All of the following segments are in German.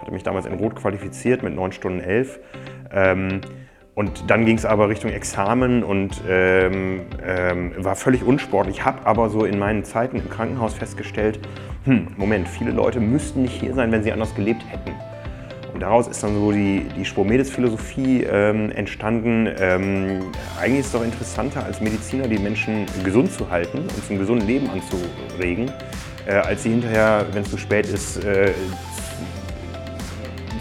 hatte mich damals in Rot qualifiziert mit 9 Stunden 11. Ähm, und dann ging es aber Richtung Examen und ähm, ähm, war völlig unsportlich. Habe aber so in meinen Zeiten im Krankenhaus festgestellt, hm, Moment, viele Leute müssten nicht hier sein, wenn sie anders gelebt hätten. Und daraus ist dann so die, die Spomedes-Philosophie ähm, entstanden. Ähm, eigentlich ist es doch interessanter, als Mediziner die Menschen gesund zu halten und zum gesunden Leben anzuregen, äh, als sie hinterher, wenn es zu spät ist, äh,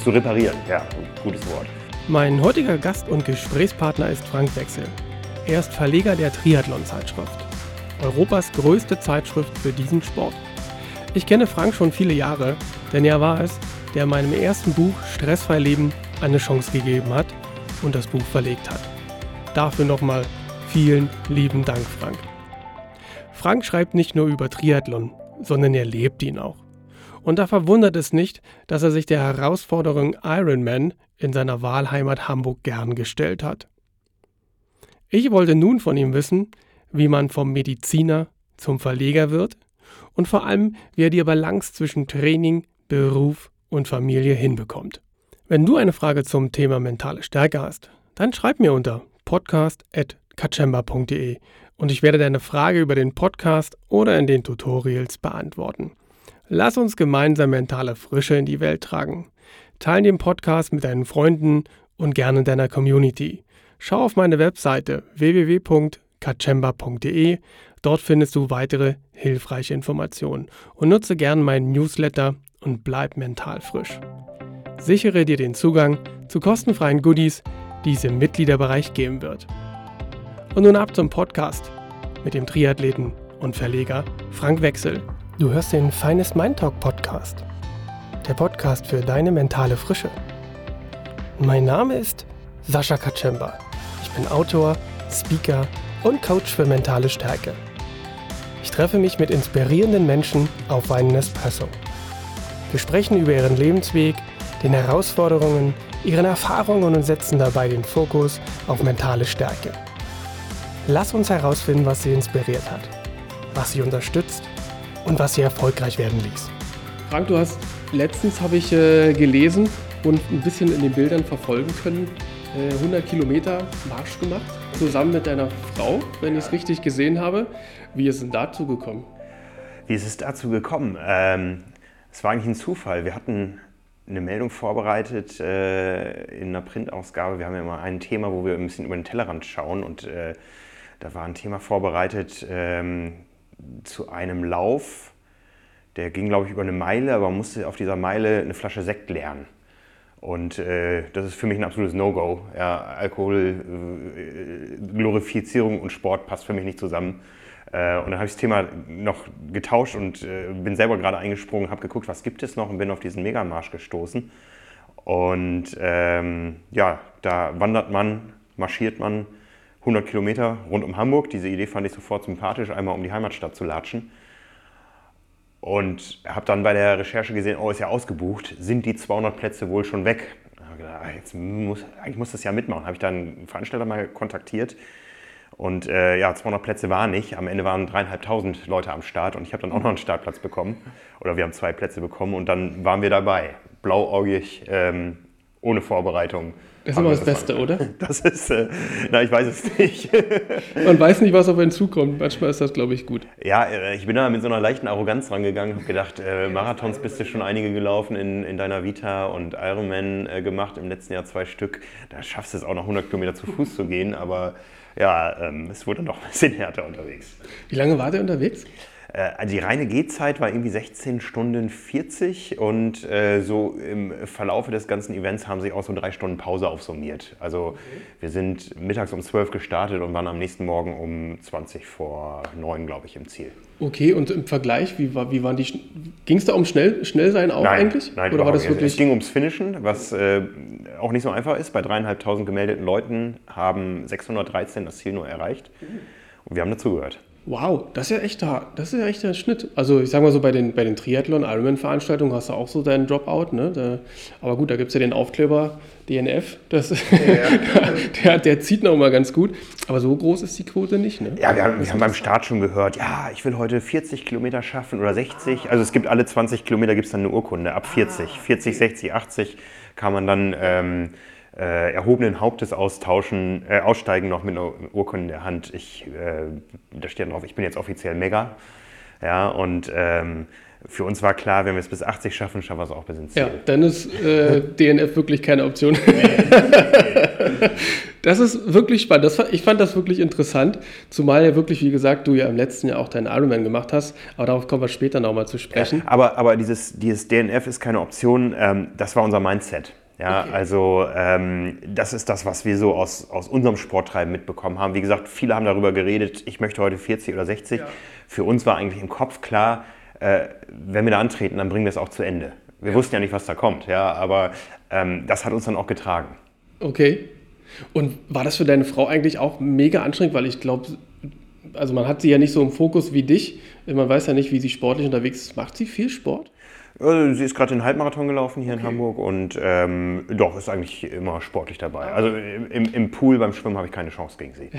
zu reparieren. Ja, gutes Wort. Mein heutiger Gast und Gesprächspartner ist Frank Wechsel. Er ist Verleger der Triathlon-Zeitschrift. Europas größte Zeitschrift für diesen Sport. Ich kenne Frank schon viele Jahre, denn er war es, der meinem ersten Buch Stressfrei Leben eine Chance gegeben hat und das Buch verlegt hat. Dafür nochmal vielen lieben Dank, Frank. Frank schreibt nicht nur über Triathlon, sondern er lebt ihn auch. Und da verwundert es nicht, dass er sich der Herausforderung Ironman in seiner Wahlheimat Hamburg gern gestellt hat. Ich wollte nun von ihm wissen, wie man vom Mediziner zum Verleger wird und vor allem, wie er die Balance zwischen Training, Beruf und Familie hinbekommt. Wenn du eine Frage zum Thema mentale Stärke hast, dann schreib mir unter podcast.kachemba.de und ich werde deine Frage über den Podcast oder in den Tutorials beantworten. Lass uns gemeinsam mentale Frische in die Welt tragen. Teile den Podcast mit deinen Freunden und gerne in deiner Community. Schau auf meine Webseite www.kachemba.de. Dort findest du weitere hilfreiche Informationen und nutze gerne meinen Newsletter und bleib mental frisch. Sichere dir den Zugang zu kostenfreien Goodies, die es im Mitgliederbereich geben wird. Und nun ab zum Podcast mit dem Triathleten und Verleger Frank Wechsel. Du hörst den Finest Mind Talk Podcast, der Podcast für deine mentale Frische. Mein Name ist Sascha Kaczemba. Ich bin Autor, Speaker und Coach für mentale Stärke. Ich treffe mich mit inspirierenden Menschen auf einen Espresso. Wir sprechen über ihren Lebensweg, den Herausforderungen, ihren Erfahrungen und setzen dabei den Fokus auf mentale Stärke. Lass uns herausfinden, was sie inspiriert hat, was sie unterstützt und was sie erfolgreich werden ließ. Frank, du hast letztens, habe ich äh, gelesen und ein bisschen in den Bildern verfolgen können, äh, 100 Kilometer Marsch gemacht, zusammen mit deiner Frau, wenn ich es richtig gesehen habe. Wie ist es dazu gekommen? Wie ist es dazu gekommen? Ähm, es war eigentlich ein Zufall. Wir hatten eine Meldung vorbereitet äh, in einer Printausgabe. Wir haben ja immer ein Thema, wo wir ein bisschen über den Tellerrand schauen und äh, da war ein Thema vorbereitet, ähm, zu einem Lauf. Der ging, glaube ich, über eine Meile, aber man musste auf dieser Meile eine Flasche Sekt leeren. Und äh, das ist für mich ein absolutes No-Go. Ja, Alkohol, äh, Glorifizierung und Sport passt für mich nicht zusammen. Äh, und dann habe ich das Thema noch getauscht und äh, bin selber gerade eingesprungen, habe geguckt, was gibt es noch und bin auf diesen Megamarsch gestoßen. Und ähm, ja, da wandert man, marschiert man 100 Kilometer rund um Hamburg. Diese Idee fand ich sofort sympathisch, einmal um die Heimatstadt zu latschen. Und habe dann bei der Recherche gesehen, oh, ist ja ausgebucht, sind die 200 Plätze wohl schon weg? Ah, jetzt muss, eigentlich muss das ja mitmachen. Habe ich dann einen Veranstalter mal kontaktiert. Und äh, ja, 200 Plätze waren nicht. Am Ende waren dreieinhalbtausend Leute am Start und ich habe dann auch noch einen Startplatz bekommen. Oder wir haben zwei Plätze bekommen und dann waren wir dabei. Blauäugig, ähm, ohne Vorbereitung. Das ist immer das, Beste, oder? Das ist, äh, na, ich weiß es nicht. Man weiß nicht, was auf einen zukommt. Manchmal ist das, glaube ich, gut. Ja, äh, ich bin da mit so einer leichten Arroganz rangegangen, habe gedacht, äh, Marathons bist du schon einige gelaufen in, in deiner Vita und Ironman äh, gemacht, im letzten Jahr zwei Stück. Da schaffst du es auch noch 100 Kilometer zu Fuß zu gehen, aber ja, ähm, es wurde noch ein bisschen härter unterwegs. Wie lange war der unterwegs? Äh, also die reine Gehzeit war irgendwie 16 Stunden 40 und äh, so im Verlaufe des ganzen Events haben sich auch so drei Stunden Pause aufsummiert. Also okay. wir sind mittags um 12 gestartet und waren am nächsten Morgen um 20 vor 9, glaube ich, im Ziel. Okay, und im Vergleich, wie, war, wie waren die, ging es da um schnell, schnell sein auch nein, eigentlich? Nein, Oder war das wirklich? Es ging ums Finishen, was äh, auch nicht so einfach ist. Bei dreieinhalbtausend gemeldeten Leuten haben 613 das Ziel nur erreicht. Und wir haben dazugehört. Wow, das ist ja echt hart. Das ist ja echt der Schnitt. Also ich sag mal so, bei den, bei den Triathlon, Ironman-Veranstaltungen hast du auch so deinen Dropout, ne? Da, aber gut, da gibt es ja den Aufkleber DNF. Das, ja. der, der zieht noch mal ganz gut. Aber so groß ist die Quote nicht, ne? Ja, wir haben, wir haben beim Start schon gehört, ja, ich will heute 40 Kilometer schaffen oder 60. Also es gibt alle 20 Kilometer gibt es dann eine Urkunde, ab 40. Ah, 40, 60, 80 kann man dann... Ähm, äh, erhobenen Hauptes austauschen, äh, aussteigen noch mit einer Urkunde in der Hand. Ich, äh, da steht drauf, ich bin jetzt offiziell Mega. Ja, und ähm, für uns war klar, wenn wir es bis 80 schaffen, schaffen wir es auch bis ins Ziel. Ja, dann ist äh, DNF wirklich keine Option. das ist wirklich spannend. Das, ich fand das wirklich interessant, zumal ja wirklich, wie gesagt, du ja im letzten Jahr auch deinen Ironman gemacht hast, aber darauf kommen wir später nochmal zu sprechen. Ja, aber aber dieses, dieses DNF ist keine Option, ähm, das war unser Mindset. Ja, okay. also ähm, das ist das, was wir so aus, aus unserem Sporttreiben mitbekommen haben. Wie gesagt, viele haben darüber geredet, ich möchte heute 40 oder 60. Ja. Für uns war eigentlich im Kopf klar, äh, wenn wir da antreten, dann bringen wir es auch zu Ende. Wir ja. wussten ja nicht, was da kommt, ja, aber ähm, das hat uns dann auch getragen. Okay. Und war das für deine Frau eigentlich auch mega anstrengend, weil ich glaube, also man hat sie ja nicht so im Fokus wie dich. Man weiß ja nicht, wie sie sportlich unterwegs ist. Macht sie viel Sport? Also, sie ist gerade den Halbmarathon gelaufen hier okay. in Hamburg und ähm, doch, ist eigentlich immer sportlich dabei. Also im, im Pool beim Schwimmen habe ich keine Chance gegen sie.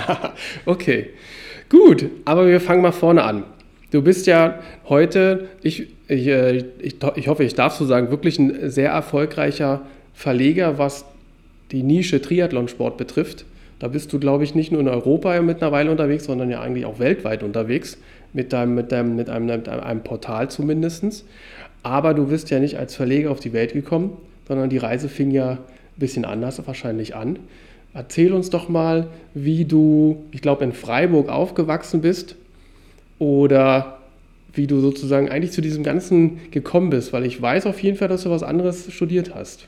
okay, gut, aber wir fangen mal vorne an. Du bist ja heute, ich, ich, äh, ich, ich hoffe, ich darf so sagen, wirklich ein sehr erfolgreicher Verleger, was die Nische Triathlonsport betrifft. Da bist du, glaube ich, nicht nur in Europa mittlerweile unterwegs, sondern ja eigentlich auch weltweit unterwegs mit, deinem, mit, deinem, mit, einem, mit einem Portal zumindest. Aber du bist ja nicht als Verleger auf die Welt gekommen, sondern die Reise fing ja ein bisschen anders wahrscheinlich an. Erzähl uns doch mal, wie du, ich glaube, in Freiburg aufgewachsen bist oder wie du sozusagen eigentlich zu diesem Ganzen gekommen bist, weil ich weiß auf jeden Fall, dass du was anderes studiert hast.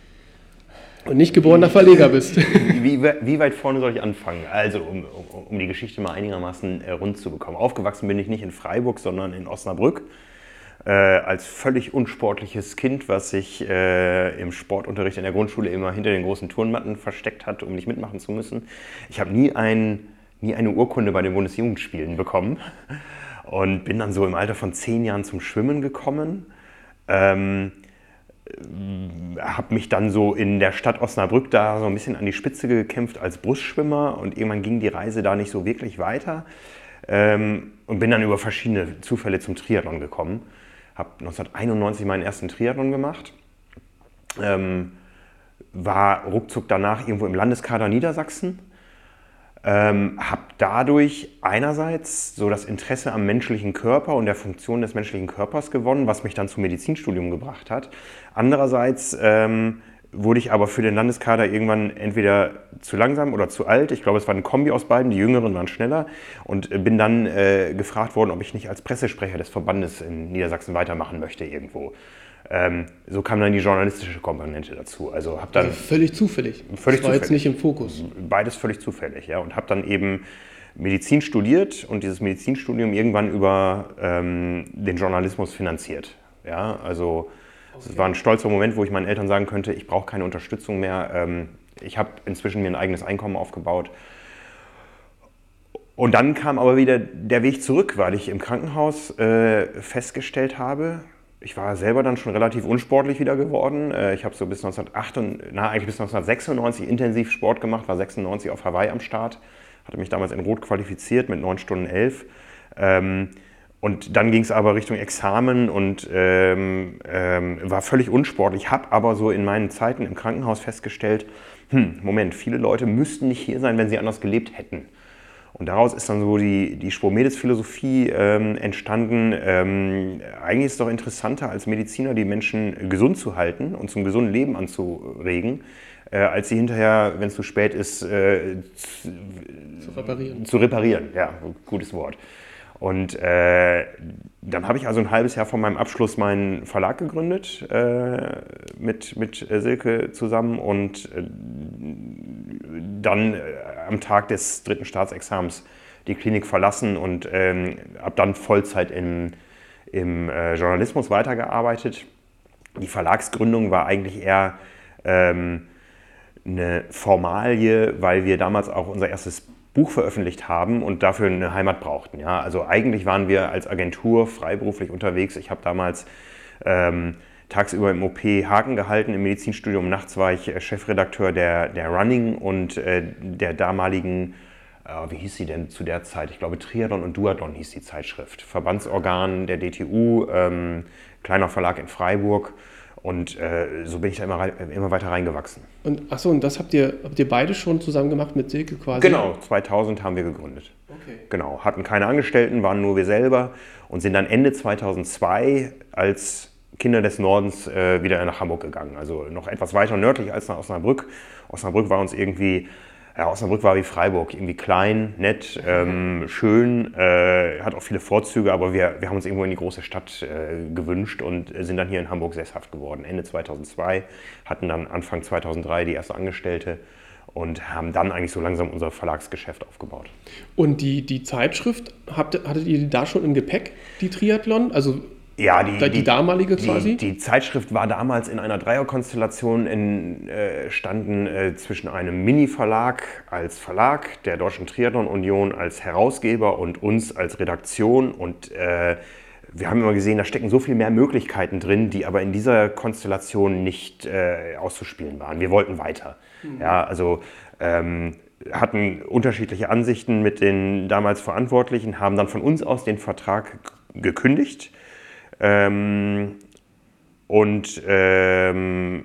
Und nicht geborener Verleger bist. Wie, wie, weit vorne soll ich anfangen? Also, um, um, um die Geschichte mal einigermaßen äh, rund zu bekommen. Aufgewachsen bin ich nicht in Freiburg, sondern in Osnabrück. Äh, als völlig unsportliches Kind, was sich äh, im Sportunterricht in der Grundschule immer hinter den großen Turnmatten versteckt hat, um nicht mitmachen zu müssen. Ich habe nie, ein, nie eine Urkunde bei den Bundesjugendspielen bekommen und bin dann so im Alter von zehn Jahren zum Schwimmen gekommen. Ähm, habe mich dann so in der Stadt Osnabrück da so ein bisschen an die Spitze gekämpft als Brustschwimmer und irgendwann ging die Reise da nicht so wirklich weiter ähm, und bin dann über verschiedene Zufälle zum Triathlon gekommen. Habe 1991 meinen ersten Triathlon gemacht, ähm, war ruckzuck danach irgendwo im Landeskader Niedersachsen ähm, habe dadurch einerseits so das Interesse am menschlichen Körper und der Funktion des menschlichen Körpers gewonnen, was mich dann zum Medizinstudium gebracht hat. Andererseits ähm, wurde ich aber für den Landeskader irgendwann entweder zu langsam oder zu alt. Ich glaube, es war ein Kombi aus beiden. Die Jüngeren waren schneller und äh, bin dann äh, gefragt worden, ob ich nicht als Pressesprecher des Verbandes in Niedersachsen weitermachen möchte irgendwo. Ähm, so kam dann die journalistische Komponente dazu. Also habe dann also völlig zufällig. Völlig das war zufällig. jetzt nicht im Fokus. Beides völlig zufällig, ja. Und habe dann eben Medizin studiert und dieses Medizinstudium irgendwann über ähm, den Journalismus finanziert. Ja, also es okay. war ein stolzer Moment, wo ich meinen Eltern sagen könnte, ich brauche keine Unterstützung mehr. Ähm, ich habe inzwischen mir ein eigenes Einkommen aufgebaut. Und dann kam aber wieder der Weg zurück, weil ich im Krankenhaus äh, festgestellt habe, ich war selber dann schon relativ unsportlich wieder geworden. Äh, ich habe so bis 1998, na, eigentlich bis 1996 intensiv Sport gemacht, war 96 auf Hawaii am Start, hatte mich damals in Rot qualifiziert mit 9 Stunden 11. Ähm, und dann ging es aber Richtung Examen und ähm, ähm, war völlig unsportlich. Habe aber so in meinen Zeiten im Krankenhaus festgestellt, hm, Moment, viele Leute müssten nicht hier sein, wenn sie anders gelebt hätten. Und daraus ist dann so die, die Spomedes-Philosophie ähm, entstanden. Ähm, eigentlich ist es doch interessanter, als Mediziner die Menschen gesund zu halten und zum gesunden Leben anzuregen, äh, als sie hinterher, wenn es zu spät ist, äh, zu, zu, reparieren. Zu reparieren, ja, gutes Wort. Und äh, dann habe ich also ein halbes Jahr vor meinem Abschluss meinen Verlag gegründet äh, mit, mit Silke zusammen und äh, dann äh, am Tag des dritten Staatsexamens die Klinik verlassen und ähm, habe dann Vollzeit im, im äh, Journalismus weitergearbeitet. Die Verlagsgründung war eigentlich eher ähm, eine Formalie, weil wir damals auch unser erstes Buch veröffentlicht haben und dafür eine Heimat brauchten. Ja? Also eigentlich waren wir als Agentur freiberuflich unterwegs. Ich habe damals ähm, tagsüber im OP Haken gehalten im Medizinstudium. Nachts war ich äh, Chefredakteur der, der Running und äh, der damaligen, äh, wie hieß sie denn zu der Zeit? Ich glaube Triathlon und Duathlon hieß die Zeitschrift. Verbandsorgan der DTU, ähm, kleiner Verlag in Freiburg. Und äh, so bin ich da immer, immer weiter reingewachsen. Und achso, und das habt ihr, habt ihr beide schon zusammen gemacht mit Silke quasi? Genau, 2000 haben wir gegründet. Okay. Genau, hatten keine Angestellten, waren nur wir selber und sind dann Ende 2002 als Kinder des Nordens äh, wieder nach Hamburg gegangen. Also noch etwas weiter nördlich als nach Osnabrück. Osnabrück war uns irgendwie ja, Osnabrück war wie Freiburg, irgendwie klein, nett, ähm, schön, äh, hat auch viele Vorzüge, aber wir, wir haben uns irgendwo in die große Stadt äh, gewünscht und sind dann hier in Hamburg sesshaft geworden. Ende 2002, hatten dann Anfang 2003 die erste Angestellte und haben dann eigentlich so langsam unser Verlagsgeschäft aufgebaut. Und die, die Zeitschrift, habt, hattet ihr da schon im Gepäck, die Triathlon? Also ja, die, die, die damalige quasi? Die, die, Zeitschrift war damals in einer Dreierkonstellation entstanden äh, äh, zwischen einem Mini-Verlag als Verlag, der Deutschen Triathlon Union als Herausgeber und uns als Redaktion. Und äh, wir haben immer gesehen, da stecken so viel mehr Möglichkeiten drin, die aber in dieser Konstellation nicht äh, auszuspielen waren. Wir wollten weiter. Mhm. Ja, also ähm, hatten unterschiedliche Ansichten mit den damals Verantwortlichen, haben dann von uns aus den Vertrag gekündigt ähm, und ähm,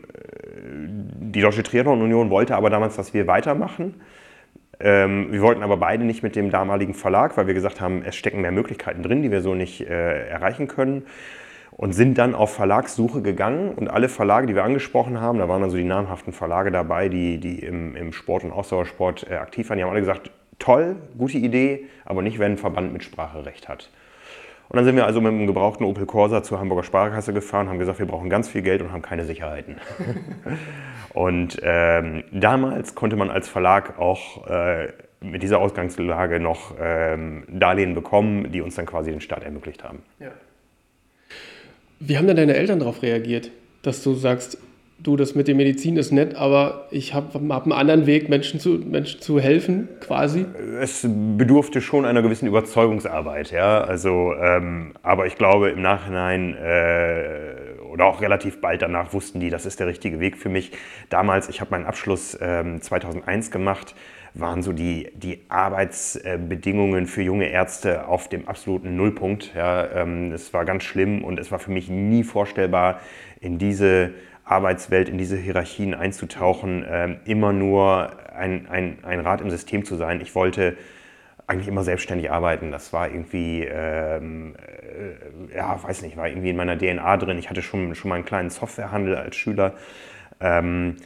die Deutsche Triathlon Union wollte aber damals, dass wir weitermachen. Ähm, wir wollten aber beide nicht mit dem damaligen Verlag, weil wir gesagt haben, es stecken mehr Möglichkeiten drin, die wir so nicht äh, erreichen können. Und sind dann auf Verlagssuche gegangen und alle Verlage, die wir angesprochen haben, da waren also die namhaften Verlage dabei, die, die im, im Sport und Ausdauersport äh, aktiv waren, die haben alle gesagt, toll, gute Idee, aber nicht, wenn ein Verband Mitspracherecht hat. Und dann sind wir also mit einem gebrauchten Opel Corsa zur Hamburger Sparkasse gefahren, haben gesagt, wir brauchen ganz viel Geld und haben keine Sicherheiten. und ähm, damals konnte man als Verlag auch äh, mit dieser Ausgangslage noch ähm, Darlehen bekommen, die uns dann quasi den Start ermöglicht haben. Ja. Wie haben denn deine Eltern darauf reagiert, dass du sagst, du, das mit der Medizin ist nett, aber ich habe hab einen anderen Weg, Menschen zu, Menschen zu helfen, quasi? Es bedurfte schon einer gewissen Überzeugungsarbeit, ja. Also, ähm, aber ich glaube, im Nachhinein äh, oder auch relativ bald danach wussten die, das ist der richtige Weg für mich. Damals, ich habe meinen Abschluss ähm, 2001 gemacht, waren so die, die Arbeitsbedingungen für junge Ärzte auf dem absoluten Nullpunkt. Ja, ähm, es war ganz schlimm und es war für mich nie vorstellbar, in diese Arbeitswelt, in diese Hierarchien einzutauchen, äh, immer nur ein, ein, ein Rad im System zu sein. Ich wollte eigentlich immer selbstständig arbeiten. Das war irgendwie, ähm, äh, ja, weiß nicht, war irgendwie in meiner DNA drin. Ich hatte schon, schon mal einen kleinen Softwarehandel als Schüler. Ähm,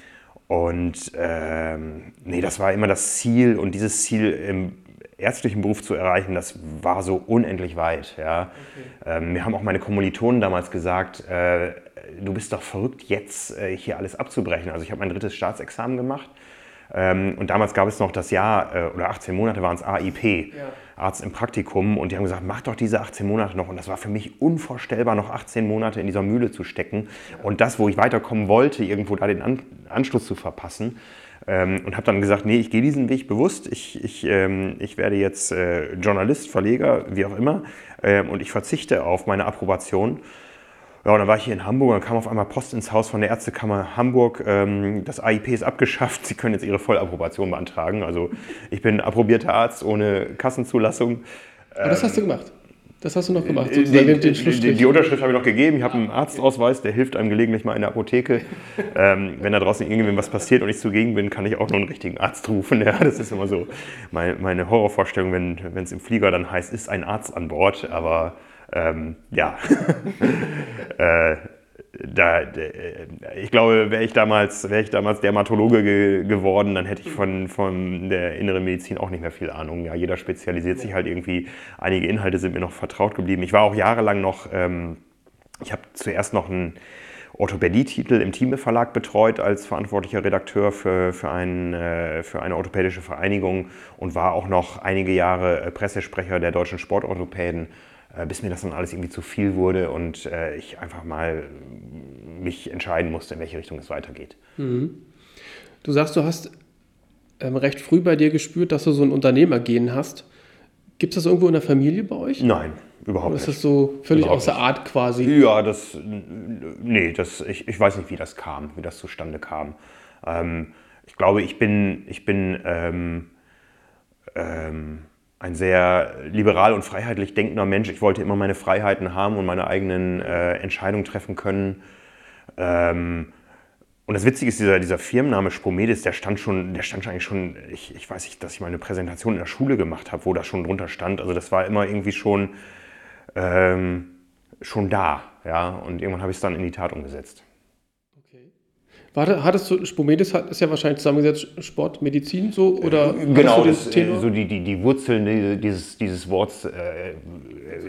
und ähm, nee, das war immer das Ziel und dieses Ziel im ärztlichen Beruf zu erreichen, das war so unendlich weit. Ja. Okay. Ähm, mir haben auch meine Kommilitonen damals gesagt, äh, du bist doch verrückt, jetzt äh, hier alles abzubrechen. Also ich habe mein drittes Staatsexamen gemacht ähm, und damals gab es noch das Jahr äh, oder 18 Monate waren es AIP, ja. Arzt im Praktikum und die haben gesagt, mach doch diese 18 Monate noch und das war für mich unvorstellbar, noch 18 Monate in dieser Mühle zu stecken ja. und das, wo ich weiterkommen wollte, irgendwo da den An Anschluss zu verpassen. Ähm, und habe dann gesagt, nee, ich gehe diesen Weg bewusst. Ich, ich, ähm, ich werde jetzt äh, Journalist, Verleger, wie auch immer. Ähm, und ich verzichte auf meine Approbation ja, und dann war ich hier in Hamburg und dann kam auf einmal Post ins Haus von der Ärztekammer Hamburg. Ähm, das AIP ist abgeschafft, Sie können jetzt Ihre Vollapprobation beantragen. Also ich bin approbierter Arzt ohne Kassenzulassung. Aber das hast du gemacht? Das hast du noch gemacht, den, den die, die, Unterschrift habe ich noch gegeben. Ich habe einen Arztausweis, der hilft einem gelegentlich mal in der Apotheke. ähm, wenn da draußen irgendwem was passiert und ich zugegen bin, kann ich auch noch einen richtigen Arzt rufen. Ja, das ist immer so meine, meine Horrorvorstellung, wenn es im Flieger dann heißt, ist ein Arzt an Bord. Aber ähm, ja, äh, da, ich glaube, wäre ich, damals, wär ich damals Dermatologe ge geworden, dann hätte ich von, von der inneren Medizin auch nicht mehr viel Ahnung. Ja, jeder spezialisiert sich halt irgendwie. Einige Inhalte sind mir noch vertraut geblieben. Ich war auch jahrelang noch, ähm, ich habe zuerst noch einen Orthopädie-Titel im Thieme Verlag betreut als verantwortlicher Redakteur für, für, ein, äh, für eine orthopädische Vereinigung und war auch noch einige Jahre äh, Pressesprecher der deutschen Sportorthopäden äh, bis mir das dann alles irgendwie zu viel wurde und äh, ich einfach mal mich entscheiden musste, in welche Richtung es weitergeht. Mhm. Du sagst, du hast ähm, recht früh bei dir gespürt, dass du so ein Unternehmergehen hast. Gibt es das irgendwo in der Familie bei euch? Nein, überhaupt Oder ist nicht. das so völlig Überhaupt außer Art quasi? Ja, das, nee, das, ich, ich weiß nicht, wie das kam, wie das zustande kam. Ähm, ich glaube, ich bin, ich bin ähm, ähm, ein sehr liberal und freiheitlich denkender Mensch. Ich wollte immer meine Freiheiten haben und meine eigenen äh, Entscheidungen treffen können. Ähm, und das Witzige ist, dieser, dieser Firmenname Spomedes, der stand schon, der stand eigentlich schon, ich, ich weiß nicht, dass ich mal eine Präsentation in der Schule gemacht habe, wo das schon drunter stand. Also das war immer irgendwie schon, ähm, schon da. Ja? Und irgendwann habe ich es dann in die Tat umgesetzt. Warte, hattest du, Spomedes hat, ist ja wahrscheinlich zusammengesetzt Sport, Medizin so? Oder hattest Genau, das, äh, Thema? so die, die, die Wurzeln die- dieses, dieses Worts äh,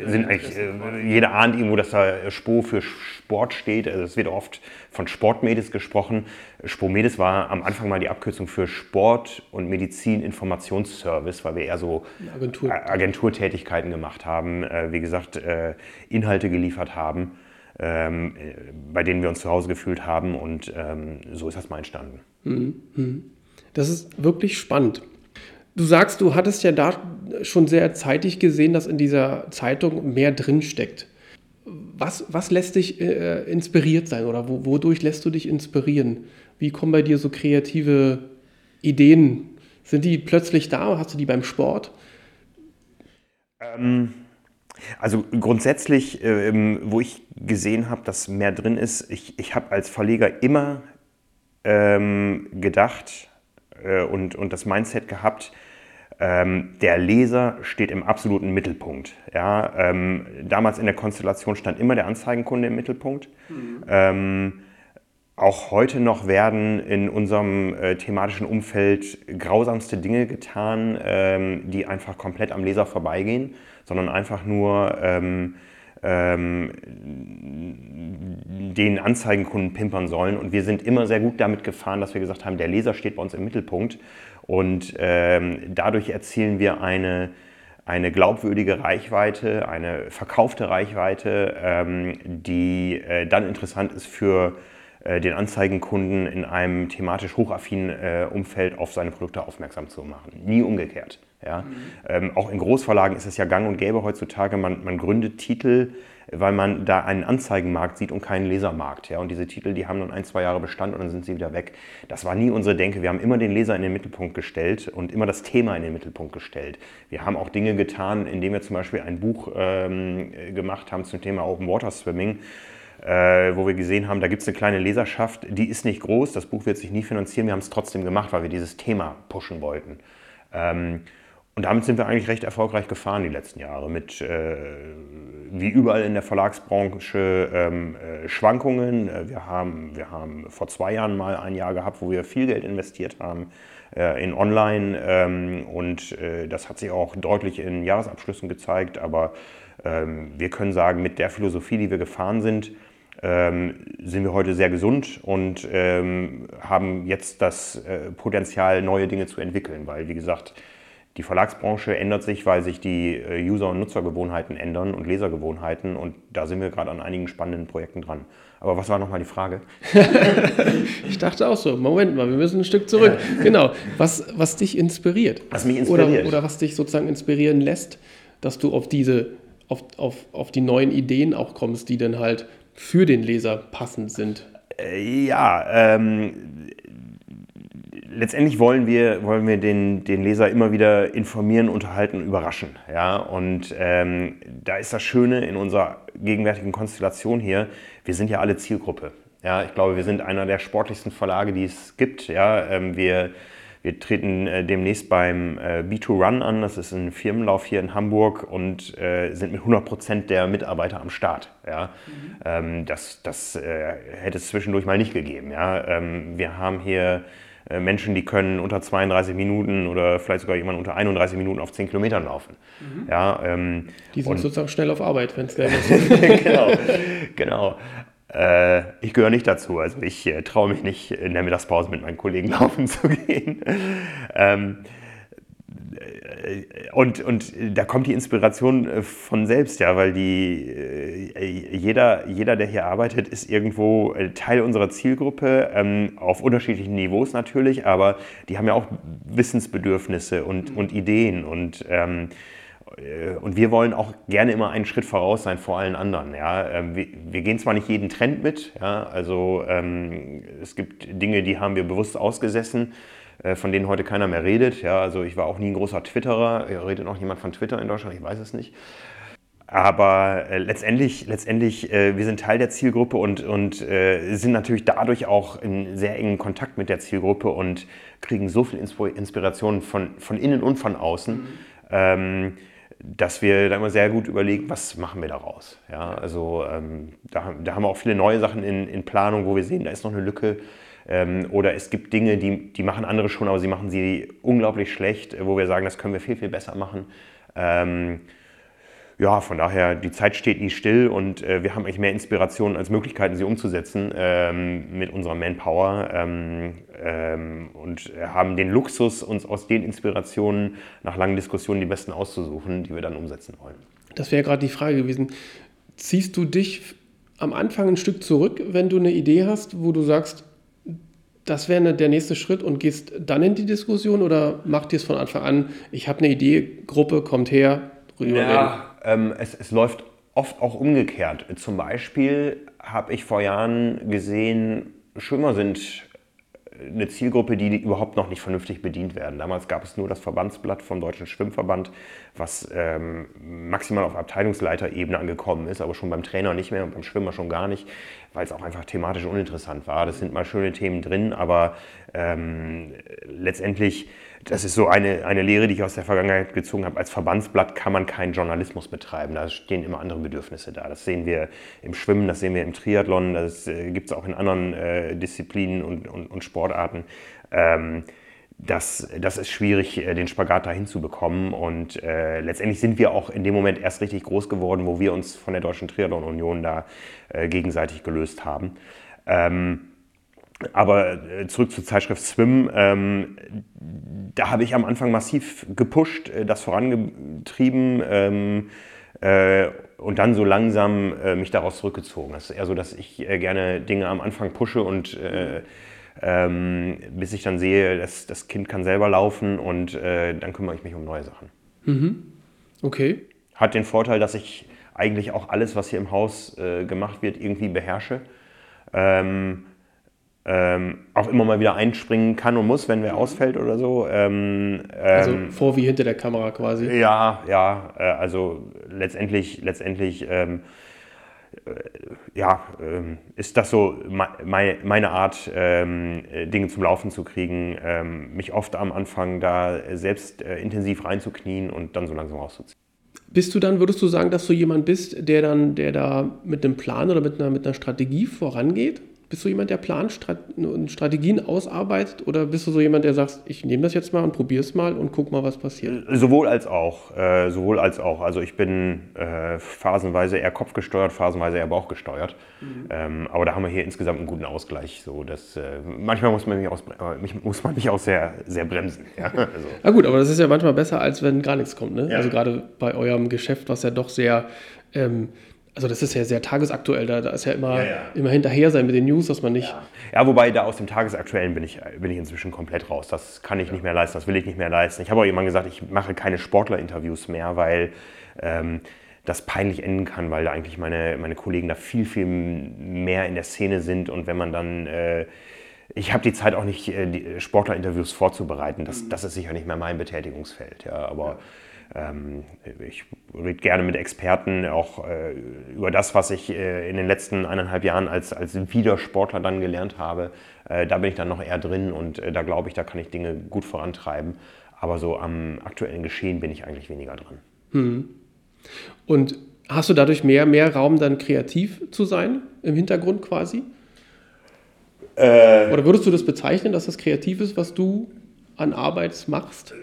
sind eigentlich, äh, jeder ahnt irgendwo, dass da Spo für Sport steht. Also es wird oft von Sportmedis gesprochen. Spomedes war am Anfang mal die Abkürzung für Sport- und Medizin-Informationsservice, weil wir eher so Agentur. A- Agenturtätigkeiten gemacht haben, äh, wie gesagt, äh, Inhalte geliefert haben, ähm, äh, bei denen wir uns zu Hause gefühlt haben und ähm, so ist das mal entstanden. Das ist wirklich spannend. Du sagst, du hattest ja da schon sehr zeitig gesehen, dass in dieser Zeitung mehr drinsteckt. Was, was lässt dich äh, inspiriert sein oder wo, wodurch lässt du dich inspirieren? Wie kommen bei dir so kreative Ideen? Sind die plötzlich da? Hast du die beim Sport? Also grundsätzlich, ähm, wo ich gesehen habe, dass mehr drin ist, ich, ich habe als Verleger immer ähm, gedacht äh, und, und das Mindset gehabt, ähm, der Leser steht im absoluten Mittelpunkt. Ja? Ähm, damals in der Konstellation stand immer der Anzeigenkunde im Mittelpunkt. Ähm, auch heute noch werden in unserem äh, thematischen Umfeld grausamste Dinge getan, ähm, die einfach komplett am Leser vorbeigehen, sondern einfach nur ähm, ähm, den Anzeigenkunden pimpern sollen. Und wir sind immer sehr gut damit gefahren, dass wir gesagt haben, der Leser steht bei uns im Mittelpunkt. Und ähm, dadurch erzielen wir eine, eine glaubwürdige Reichweite, eine verkaufte Reichweite, ähm, die äh, dann interessant ist für den Anzeigenkunden in einem thematisch hochaffinen äh, Umfeld auf seine Produkte aufmerksam zu machen. Nie umgekehrt. Ja? Ähm, auch in Großverlagen ist es ja gang und gäbe heutzutage, man, man gründet Titel, weil man da einen Anzeigenmarkt sieht und keinen Lesermarkt. Ja? Und diese Titel, die haben nun ein, zwei Jahre Bestand und dann sind sie wieder weg. Das war nie unsere Denke. Wir haben immer den Leser in den Mittelpunkt gestellt und immer das Thema in den Mittelpunkt gestellt. Wir haben auch Dinge getan, indem wir zum Beispiel ein Buch ähm, gemacht haben zum Thema Open Water Swimming äh, wo wir gesehen haben, da gibt es eine kleine Leserschaft, die ist nicht groß, das Buch wird sich nie finanzieren, wir haben es trotzdem gemacht, weil wir dieses Thema pushen wollten. Ähm, und damit sind wir eigentlich recht erfolgreich gefahren die letzten Jahre mit, äh, wie überall in der Verlagsbranche, ähm, äh, Schwankungen. Äh, Wir haben, wir haben vor zwei Jahren mal ein Jahr gehabt, wo wir viel Geld investiert haben äh, in Online ähm, und äh, das hat sich auch deutlich in Jahresabschlüssen gezeigt, aber ähm, wir können sagen, mit der Philosophie, die wir gefahren sind, sind wir heute sehr gesund und ähm, haben jetzt das äh, Potenzial, neue Dinge zu entwickeln, weil, wie gesagt, die Verlagsbranche ändert sich, weil sich die äh, User- und Nutzergewohnheiten ändern und Lesergewohnheiten und da sind wir gerade an einigen spannenden Projekten dran. Aber was war nochmal die Frage? Ich dachte auch so, Moment mal, wir müssen ein Stück zurück. Genau. Was, was dich inspiriert. Was mich inspiriert. Oder, oder was dich sozusagen inspirieren lässt, dass du auf diese, auf, auf, auf die neuen Ideen auch kommst, die dann halt für den Leser passend sind. Äh, Ja, ähm, letztendlich wollen wir, wollen wir den, den Leser immer wieder informieren, unterhalten und überraschen. Ja? Und ähm, da ist das Schöne in unserer gegenwärtigen Konstellation hier, wir sind ja alle Zielgruppe. Ja? Ich glaube, wir sind einer der sportlichsten Verlage, die es gibt. Ja? Ähm, wir, wir treten äh, demnächst beim äh, B2Run an, das ist ein Firmenlauf hier in Hamburg und äh, sind mit 100 Prozent der Mitarbeiter am Start. Ja? Ähm, das das äh, hätte es zwischendurch mal nicht gegeben. Ja? Ähm, wir haben hier äh, Menschen, die können unter 32 Minuten oder vielleicht sogar jemand unter 31 Minuten auf 10 Kilometern laufen. Ja, ähm, Die sind sozusagen schnell auf Arbeit, wenn es gleich ist. genau, genau. Äh, ich gehöre nicht dazu. Also ich äh, traue mich nicht, in der Mittagspause mit meinen Kollegen laufen zu gehen. Ähm, und, und da kommt die Inspiration äh, von selbst, ja, weil die, äh, jeder, jeder, der hier arbeitet, ist irgendwo äh, Teil unserer Zielgruppe, ähm, auf unterschiedlichen Niveaus natürlich, aber die haben ja auch Wissensbedürfnisse und, und Ideen und ähm, und wir wollen auch gerne immer einen Schritt voraus sein vor allen anderen. Ja? Ähm, wir, wir gehen zwar nicht jeden Trend mit, ja? also ähm, es gibt Dinge, die haben wir bewusst ausgesessen, äh, von denen heute keiner mehr redet. Ja, also ich war auch nie ein großer Twitterer. Redet noch jemand von Twitter in Deutschland? Ich weiß es nicht. Aber äh, letztendlich, letztendlich äh, wir sind Teil der Zielgruppe und, und äh, sind natürlich dadurch auch in sehr engen Kontakt mit der Zielgruppe und kriegen so viel Inspiration von, von innen und von außen, mhm. ähm, dass wir da immer sehr gut überlegen, was machen wir daraus. Ja, also ähm, da, da haben wir auch viele neue Sachen in, in Planung, wo wir sehen, da ist noch eine Lücke. Ähm, oder es gibt Dinge, die, die machen andere schon, aber sie machen sie unglaublich schlecht, wo wir sagen, das können wir viel, viel besser machen. Ähm, ja, von daher, die Zeit steht nie still und äh, wir haben eigentlich mehr Inspirationen als Möglichkeiten, sie umzusetzen ähm, mit unserer Manpower ähm, ähm, und haben den Luxus, uns aus den Inspirationen nach langen Diskussionen die besten auszusuchen, die wir dann umsetzen wollen. Das wäre gerade die Frage gewesen. Ziehst du dich am Anfang ein Stück zurück, wenn du eine Idee hast, wo du sagst, das wäre der nächste Schritt und gehst dann in die Diskussion oder macht ihr es von Anfang an, ich habe eine Idee, Gruppe kommt her, rüber ja, ähm, es, es läuft oft auch umgekehrt. Zum Beispiel habe ich vor Jahren gesehen, Schwimmer sind eine Zielgruppe, die überhaupt noch nicht vernünftig bedient werden. Damals gab es nur das Verbandsblatt vom Deutschen Schwimmverband, was ähm, maximal auf Abteilungsleiterebene angekommen ist, aber schon beim Trainer nicht mehr und beim Schwimmer schon gar nicht, weil es auch einfach thematisch uninteressant war. Das sind mal schöne Themen drin, aber ähm, letztendlich das ist so eine, eine Lehre, die ich aus der Vergangenheit gezogen habe. Als Verbandsblatt kann man keinen Journalismus betreiben. Da stehen immer andere Bedürfnisse da. Das sehen wir im Schwimmen, das sehen wir im Triathlon, das äh, gibt es auch in anderen äh, Disziplinen und, und, und Sportarten. Ähm, das, das ist schwierig, äh, den Spagat dahin zu bekommen. Und äh, letztendlich sind wir auch in dem Moment erst richtig groß geworden, wo wir uns von der Deutschen Triathlon Union da äh, gegenseitig gelöst haben. Ähm, aber äh, zurück zur Zeitschrift Swim. Ähm, da habe ich am Anfang massiv gepusht, äh, das vorangetrieben ähm, äh, und dann so langsam mich daraus zurückgezogen. Das ist eher so, dass ich gerne Dinge am Anfang pushe und ähm, bis ich dann sehe, dass das Kind kann selber laufen und dann kümmere ich mich um neue Sachen. Mhm. Okay. Hat den Vorteil, dass ich eigentlich auch alles, was hier im Haus gemacht wird, irgendwie beherrsche. Ähm, ähm, auch immer mal wieder einspringen kann und muss, wenn wer ausfällt oder so. Ähm, also ähm, vor wie hinter der Kamera quasi. Ja, ja, äh, also letztendlich, letztendlich ähm, äh, ja, ähm, ist das so me meine Art, ähm, Dinge zum Laufen zu kriegen, ähm, mich oft am Anfang da selbst äh, intensiv reinzuknien und dann so langsam rauszuziehen. Bist du dann, würdest du sagen, dass du jemand bist, der dann, der da mit einem Plan oder mit einer, mit einer Strategie vorangeht? Bist du jemand, der Plan und Strategien ausarbeitet oder bist du so jemand, der sagt, ich nehme das jetzt mal und probiere es mal und guck mal, was passiert? Sowohl als auch. Äh, sowohl als auch. Also ich bin äh, phasenweise eher kopfgesteuert, phasenweise eher bauchgesteuert. Mhm. Ähm, aber da haben wir hier insgesamt einen guten Ausgleich. So, dass, äh, manchmal muss man mich, aus, mich, muss man mich auch sehr, sehr bremsen. Ja? Also. Na gut, aber das ist ja manchmal besser, als wenn gar nichts kommt. Ne? Ja. Also gerade bei eurem Geschäft, was ja doch sehr ähm, also das ist ja sehr tagesaktuell, da, da ist ja immer, ja, ja. immer hinterher sein mit den News, dass man nicht. Ja. ja, wobei da aus dem Tagesaktuellen bin ich, bin ich inzwischen komplett raus. Das kann ich nicht mehr leisten, das will ich nicht mehr leisten. Ich habe auch jemand gesagt, ich mache keine Sportlerinterviews mehr, weil ähm, das peinlich enden kann, weil da eigentlich meine, meine Kollegen da viel, viel mehr in der Szene sind und wenn man dann. Äh, ich habe die Zeit auch nicht, äh, Sportlerinterviews vorzubereiten. Das, mhm. das ist sicher nicht mehr mein Betätigungsfeld. Ja, aber ich rede gerne mit Experten auch äh, über das, was ich äh, in den letzten eineinhalb Jahren als, als Wiedersportler dann gelernt habe. Äh, da bin ich dann noch eher drin und da glaube ich, da kann ich Dinge gut vorantreiben. Aber so am aktuellen Geschehen bin ich eigentlich weniger dran. Hm. Und hast du dadurch mehr, mehr Raum, dann kreativ zu sein, im Hintergrund quasi? Äh, Oder würdest du das bezeichnen, dass das kreativ ist, was du an Arbeit machst?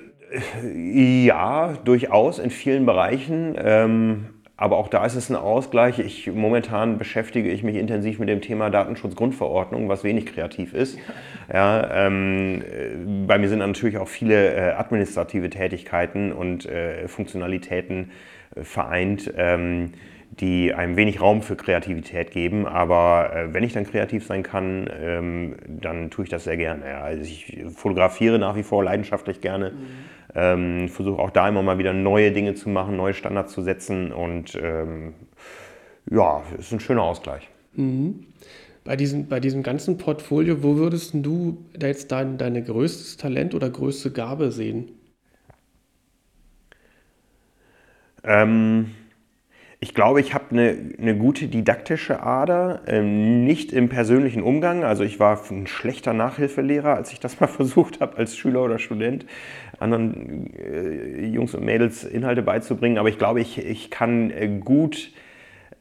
Ja, durchaus in vielen Bereichen. Ähm, aber auch da ist es ein Ausgleich. Ich, momentan beschäftige ich mich intensiv mit dem Thema Datenschutzgrundverordnung, was wenig kreativ ist. Ja, ähm, äh, bei mir sind natürlich auch viele äh, administrative Tätigkeiten und äh, Funktionalitäten äh, vereint. Ähm, die einem wenig Raum für Kreativität geben. Aber äh, wenn ich dann kreativ sein kann, ähm, dann tue ich das sehr gerne. Ja. Also ich fotografiere nach wie vor leidenschaftlich gerne. Mhm. Ähm, Versuche auch da immer mal wieder neue Dinge zu machen, neue Standards zu setzen. Und ähm, ja, ist ein schöner Ausgleich. Mhm. Bei, diesem, bei diesem ganzen Portfolio, wo würdest du da jetzt dein, dein größtes Talent oder größte Gabe sehen? Ähm, ich glaube, ich habe eine, eine gute didaktische Ader, ähm, nicht im persönlichen Umgang. Also ich war ein schlechter Nachhilfelehrer, als ich das mal versucht habe, als Schüler oder Student anderen äh, Jungs und Mädels Inhalte beizubringen. Aber ich glaube, ich, ich kann äh, gut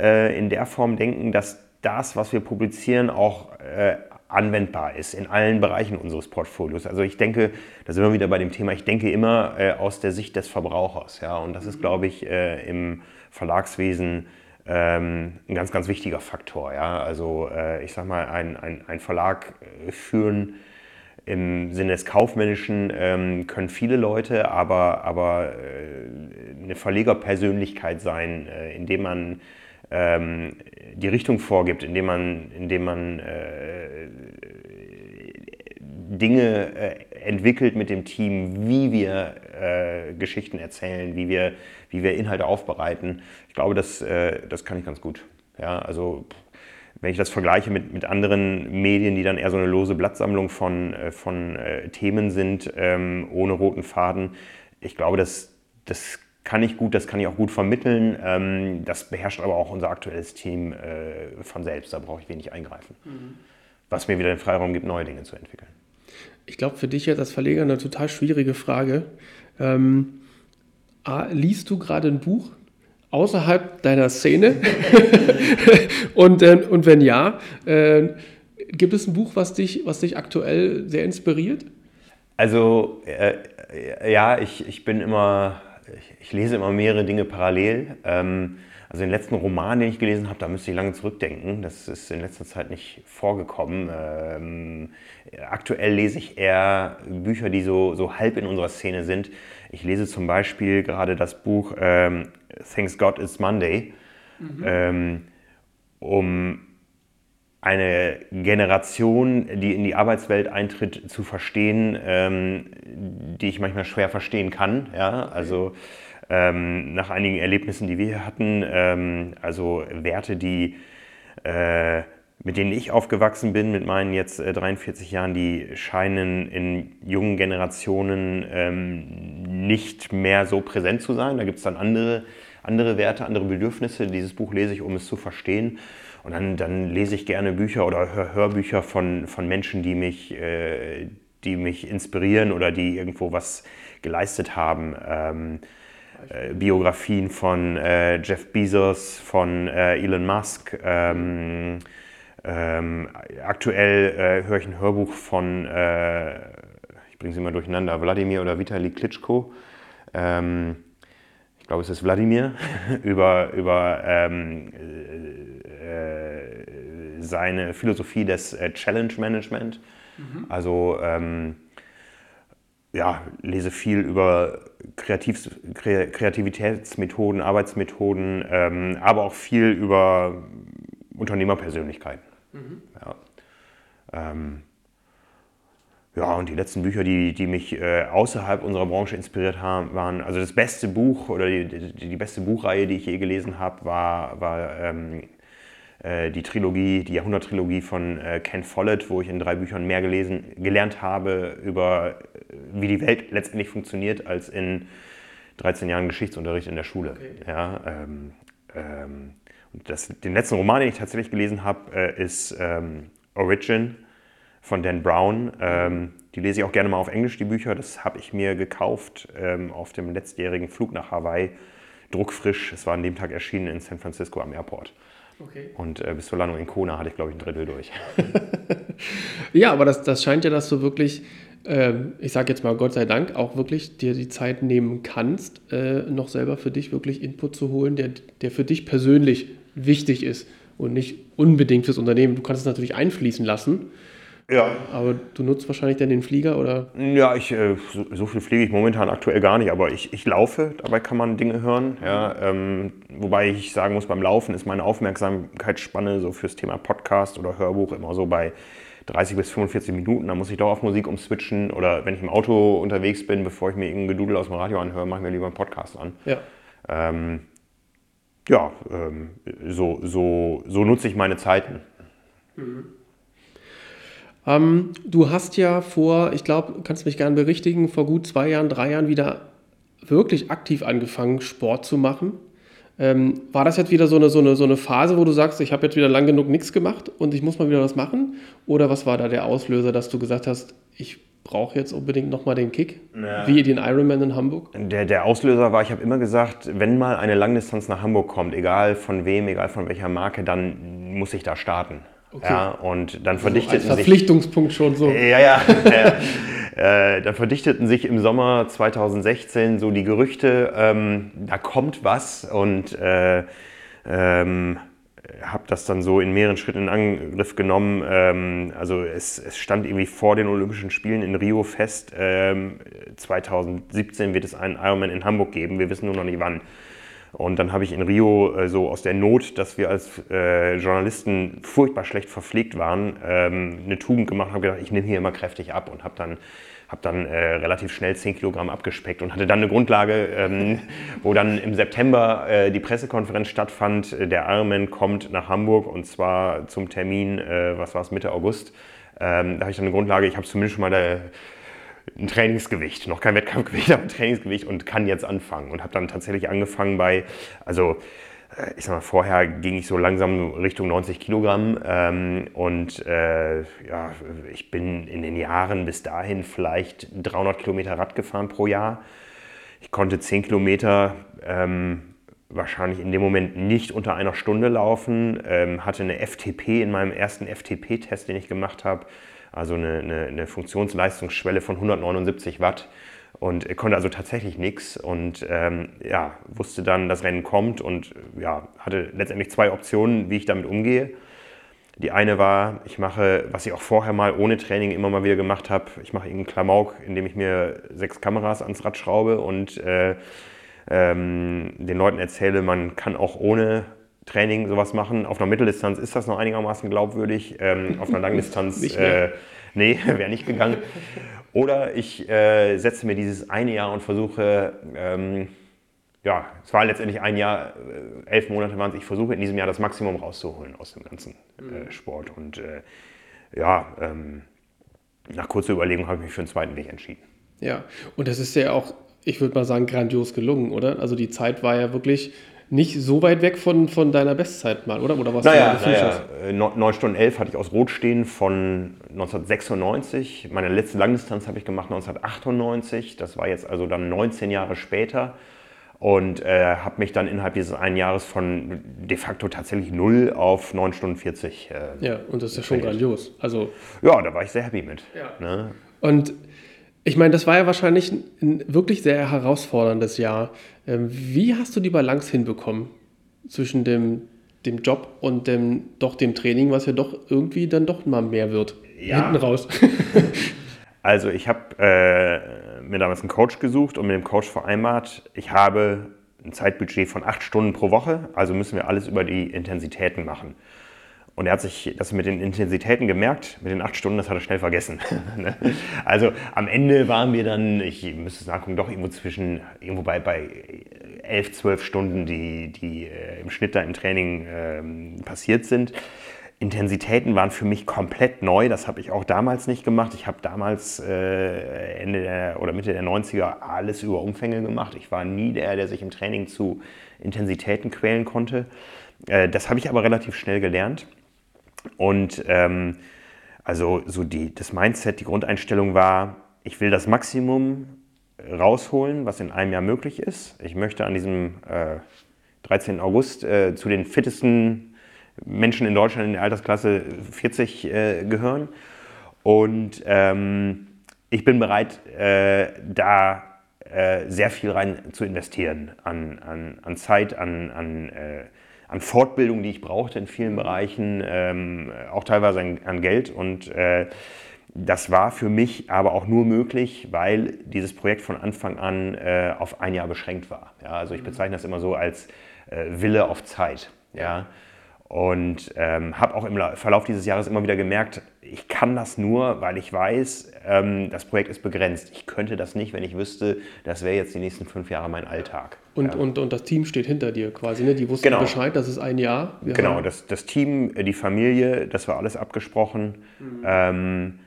äh, in der Form denken, dass das, was wir publizieren, auch äh, anwendbar ist in allen Bereichen unseres Portfolios. Also ich denke, da sind wir wieder bei dem Thema, ich denke immer äh, aus der Sicht des Verbrauchers. Ja? Und das ist, glaube ich, äh, im Verlagswesen ähm, ein ganz, ganz wichtiger Faktor. Ja? Also äh, ich sage mal, ein, ein, ein Verlag äh, führen im Sinne des Kaufmännischen ähm, können viele Leute, aber, aber äh, eine Verlegerpersönlichkeit sein, äh, indem man ähm, die Richtung vorgibt, indem man, indem man äh, Dinge äh, entwickelt mit dem Team, wie wir äh, Geschichten erzählen, wie wir, wie wir Inhalte aufbereiten. Ich glaube, das, äh, das kann ich ganz gut. Ja, also wenn ich das vergleiche mit, mit anderen Medien, die dann eher so eine lose Blattsammlung von, äh, von äh, Themen sind, ähm, ohne roten Faden, ich glaube, das, das kann ich gut, das kann ich auch gut vermitteln. Ähm, das beherrscht aber auch unser aktuelles Team äh, von selbst. Da brauche ich wenig eingreifen. Mhm. Was mir wieder den Freiraum gibt, neue Dinge zu entwickeln. Ich glaube, für dich jetzt als Verleger eine total schwierige Frage. Ähm, A, liest du gerade ein Buch außerhalb deiner Szene? und, äh, und wenn ja, äh, gibt es ein Buch, was dich, was dich aktuell sehr inspiriert? Also, äh, ja, ich, ich bin immer ich, lese immer mehrere Dinge parallel. Ähm, also den letzten Roman, den ich gelesen habe, da müsste ich lange zurückdenken. Das ist in letzter Zeit nicht vorgekommen. Ähm, aktuell lese ich eher Bücher, die so, so halb in unserer Szene sind. Ich lese zum Beispiel gerade das Buch ähm, Thanks God It's Monday, mhm. um eine Generation, die in die Arbeitswelt eintritt, zu verstehen, ähm, die ich manchmal schwer verstehen kann. Ja? Also ähm, nach einigen Erlebnissen, die wir hier hatten, ähm, also Werte, die, äh, mit denen ich aufgewachsen bin, mit meinen jetzt äh, 43 Jahren, die scheinen in jungen Generationen ähm, nicht mehr so präsent zu sein. Da gibt es dann andere, andere Werte, andere Bedürfnisse. Dieses Buch lese ich, um es zu verstehen. Und dann, dann lese ich gerne Bücher oder Hör Hörbücher von, von Menschen, die mich, äh, die mich inspirieren oder die irgendwo was geleistet haben. Ähm, äh, Biografien von äh, Jeff Bezos, von äh, Elon Musk. Ähm, ähm, aktuell äh, höre ich ein Hörbuch von, ich bringe sie immer durcheinander, Wladimir oder Vitali Klitschko. Ähm, glaube, es ist Wladimir, über, über ähm, äh, seine Philosophie des äh, Challenge Management. Mhm. Also ähm, ja, lese viel über Kreativ Kreativitätsmethoden, Arbeitsmethoden, ähm, aber auch viel über Unternehmerpersönlichkeiten. Mhm. Ja. Ja, und die letzten Bücher, die, die mich äh, außerhalb unserer Branche inspiriert haben, waren, also das beste Buch oder die, die, die beste Buchreihe, die ich je gelesen habe, war, war ähm, äh, die Trilogie, die Jahrhundert-Trilogie von äh, Ken Follett, wo ich in drei Büchern mehr gelesen, gelernt habe über, äh, wie die Welt letztendlich funktioniert, als in 13 Jahren Geschichtsunterricht in der Schule. Okay. Ja, ähm, ähm, und das, den letzten Roman, den ich tatsächlich gelesen habe, äh, ist ähm, Origin von Dan Brown. Ähm, die lese ich auch gerne mal auf Englisch, die Bücher. Das habe ich mir gekauft ähm, auf dem letztjährigen Flug nach Hawaii. Druckfrisch. Es war an dem Tag erschienen in San Francisco am Airport. Okay. Und äh, bis zur Landung in Kona hatte ich, glaube ich, ein Drittel durch. ja, aber das, das scheint ja, dass du wirklich ähm, ich sage jetzt mal Gott sei Dank, auch wirklich dir die Zeit nehmen kannst, äh, noch selber für dich wirklich Input zu holen, der, der für dich persönlich wichtig ist und nicht unbedingt fürs Unternehmen. Du kannst es natürlich einfließen lassen. Ja. Aber du nutzt wahrscheinlich dann den Flieger oder? Ja, ich, äh, so, so, viel fliege ich momentan aktuell gar nicht, aber ich, ich laufe, dabei kann man Dinge hören. Ja, ähm, wobei ich sagen muss, beim Laufen ist meine Aufmerksamkeitsspanne so fürs Thema Podcast oder Hörbuch immer so bei 30 bis 45 Minuten. Da muss ich doch auf Musik umswitchen oder wenn ich im Auto unterwegs bin, bevor ich mir irgendein Gedudel aus dem Radio anhöre, mache ich mir lieber einen Podcast an. Ja. Ähm, ja, ähm, so, so, so nutze ich meine Zeiten. Mhm. Ähm, du hast ja vor, ich glaube, kannst mich gerne berichtigen, vor gut zwei Jahren, drei Jahren wieder wirklich aktiv angefangen, Sport zu machen. Ähm, war das jetzt wieder so eine, so, eine, so eine Phase, wo du sagst, ich habe jetzt wieder lang genug nichts gemacht und ich muss mal wieder was machen? Oder was war da der Auslöser, dass du gesagt hast, ich brauche jetzt unbedingt nochmal den Kick? Ja. Wie den Ironman in Hamburg? Der, der Auslöser war, ich habe immer gesagt, wenn mal eine Langdistanz nach Hamburg kommt, egal von wem, egal von welcher Marke, dann muss ich da starten. Okay. Ja, und dann verdichteten also Verpflichtungspunkt sich, schon so. Ja, ja. äh, dann verdichteten sich im Sommer 2016 so die Gerüchte, ähm, da kommt was und äh, ähm, habe das dann so in mehreren Schritten in Angriff genommen. Ähm, also es, es, stand irgendwie vor den Olympischen Spielen in Rio fest, 2017 ähm, wird es einen Ironman in Hamburg geben, wir wissen nur noch nicht wann. Und dann habe ich in Rio äh, so aus der Not, dass wir als äh, Journalisten furchtbar schlecht verpflegt waren, ähm, eine Tugend gemacht habe gedacht, ich nehme hier immer kräftig ab und habe dann, hab dann äh, relativ schnell 10 Kilogramm abgespeckt und hatte dann eine Grundlage, ähm, wo dann im September äh, die Pressekonferenz stattfand. Der Ironman kommt nach Hamburg und zwar zum Termin, äh, was war es, Mitte August. Ähm, da habe ich dann eine Grundlage, ich habe zumindest schon mal der ein Trainingsgewicht, noch kein Wettkampfgewicht, aber ein Trainingsgewicht und kann jetzt anfangen. Und habe dann tatsächlich angefangen bei, also äh, ich sag mal, vorher ging ich so langsam Richtung 90 Kilogramm ähm, und äh, ja, ich bin in den Jahren bis dahin vielleicht 300 Kilometer Rad gefahren pro Jahr. Ich konnte 10 Kilometer ähm, wahrscheinlich in dem Moment nicht unter einer Stunde laufen, ähm, hatte eine FTP in meinem ersten FTP-Test, den ich gemacht habe also eine, eine, eine Funktionsleistungsschwelle von 179 Watt und konnte also tatsächlich nichts und ähm, ja, wusste dann, das Rennen kommt und ja, hatte letztendlich zwei Optionen, wie ich damit umgehe. Die eine war, ich mache, was ich auch vorher mal ohne Training immer mal wieder gemacht habe, ich mache irgendeinen Klamauk, indem ich mir sechs Kameras ans Rad schraube und äh, ähm, den Leuten erzähle, man kann auch ohne Training sowas machen. Auf einer Mitteldistanz ist das noch einigermaßen glaubwürdig. Ähm, auf einer Langdistanz, äh, nee, wäre nicht gegangen. Oder ich äh, setze mir dieses eine Jahr und versuche, ähm, ja, es war letztendlich ein Jahr, äh, elf Monate waren es, ich versuche in diesem Jahr das Maximum rauszuholen aus dem ganzen äh, mhm. Sport. Und äh, ja, ähm, nach kurzer Überlegung habe ich mich für einen zweiten Weg entschieden. Ja, und das ist ja auch, ich würde mal sagen, grandios gelungen, oder? Also die Zeit war ja wirklich nicht so weit weg von, von deiner Bestzeit mal, oder? Oder was naja, naja, 9 äh, Stunden 11 hatte ich aus Rot stehen von 1996. Meine letzte Langdistanz habe ich gemacht 1998. Das war jetzt also dann 19 Jahre später. Und äh, habe mich dann innerhalb dieses einen Jahres von de facto tatsächlich 0 auf 9 Stunden 40. Äh, ja, und das ist ja schon grandios. Also, ja, da war ich sehr happy mit. Ja. Ne? Und ich meine, das war ja wahrscheinlich ein wirklich sehr herausforderndes Jahr. Ähm, wie hast du die Balance hinbekommen zwischen dem, dem Job und dem, doch dem Training, was ja doch irgendwie dann doch mal mehr wird? Ja. Hinten raus. also ich habe äh, mir damals einen Coach gesucht und mit dem Coach vereinbart, ich habe ein Zeitbudget von acht Stunden pro Woche, also müssen wir alles über die Intensitäten machen. Und er hat sich das mit den Intensitäten gemerkt, mit den acht Stunden, das hat er schnell vergessen. Ne? also am Ende waren wir dann, ich müsste sagen, doch irgendwo zwischen, irgendwo bei, bei elf, zwölf Stunden, die, die äh, im Schnitt da im Training äh, passiert sind. Intensitäten waren für mich komplett neu, das habe ich auch damals nicht gemacht. Ich habe damals äh, Ende der, oder Mitte der 90er alles über Umfänge gemacht. Ich war nie der, der sich im Training zu Intensitäten quälen konnte. Äh, das habe ich aber relativ schnell gelernt. Und ähm, also so die, das Mindset, die Grundeinstellung war, ich will das Maximum rausholen, was in einem Jahr möglich ist. Ich möchte an diesem äh, 13. August äh, zu den fittesten Menschen in Deutschland in der Altersklasse 40 äh, gehören. Und ähm, ich bin bereit, äh, da äh, sehr viel rein zu investieren an, an, an Zeit, an, an, äh, an Fortbildung, die ich brauchte in vielen Bereichen, ähm, auch teilweise an, an Geld. Und äh, das war für mich aber auch nur möglich, weil dieses Projekt von Anfang an äh, auf ein Jahr beschränkt war. Ja, also ich bezeichne das immer so als äh, Wille auf Zeit. Ja. Und ähm, habe auch im Verlauf dieses Jahres immer wieder gemerkt, ich kann das nur, weil ich weiß, ähm, das Projekt ist begrenzt. Ich könnte das nicht, wenn ich wüsste, das wäre jetzt die nächsten fünf Jahre mein Alltag. Und, ja. und, und das Team steht hinter dir quasi, ne? Die wussten genau. Bescheid, das ist ein Jahr. Wir genau, das, das Team, die Familie, das war alles abgesprochen. Mhm. Ähm,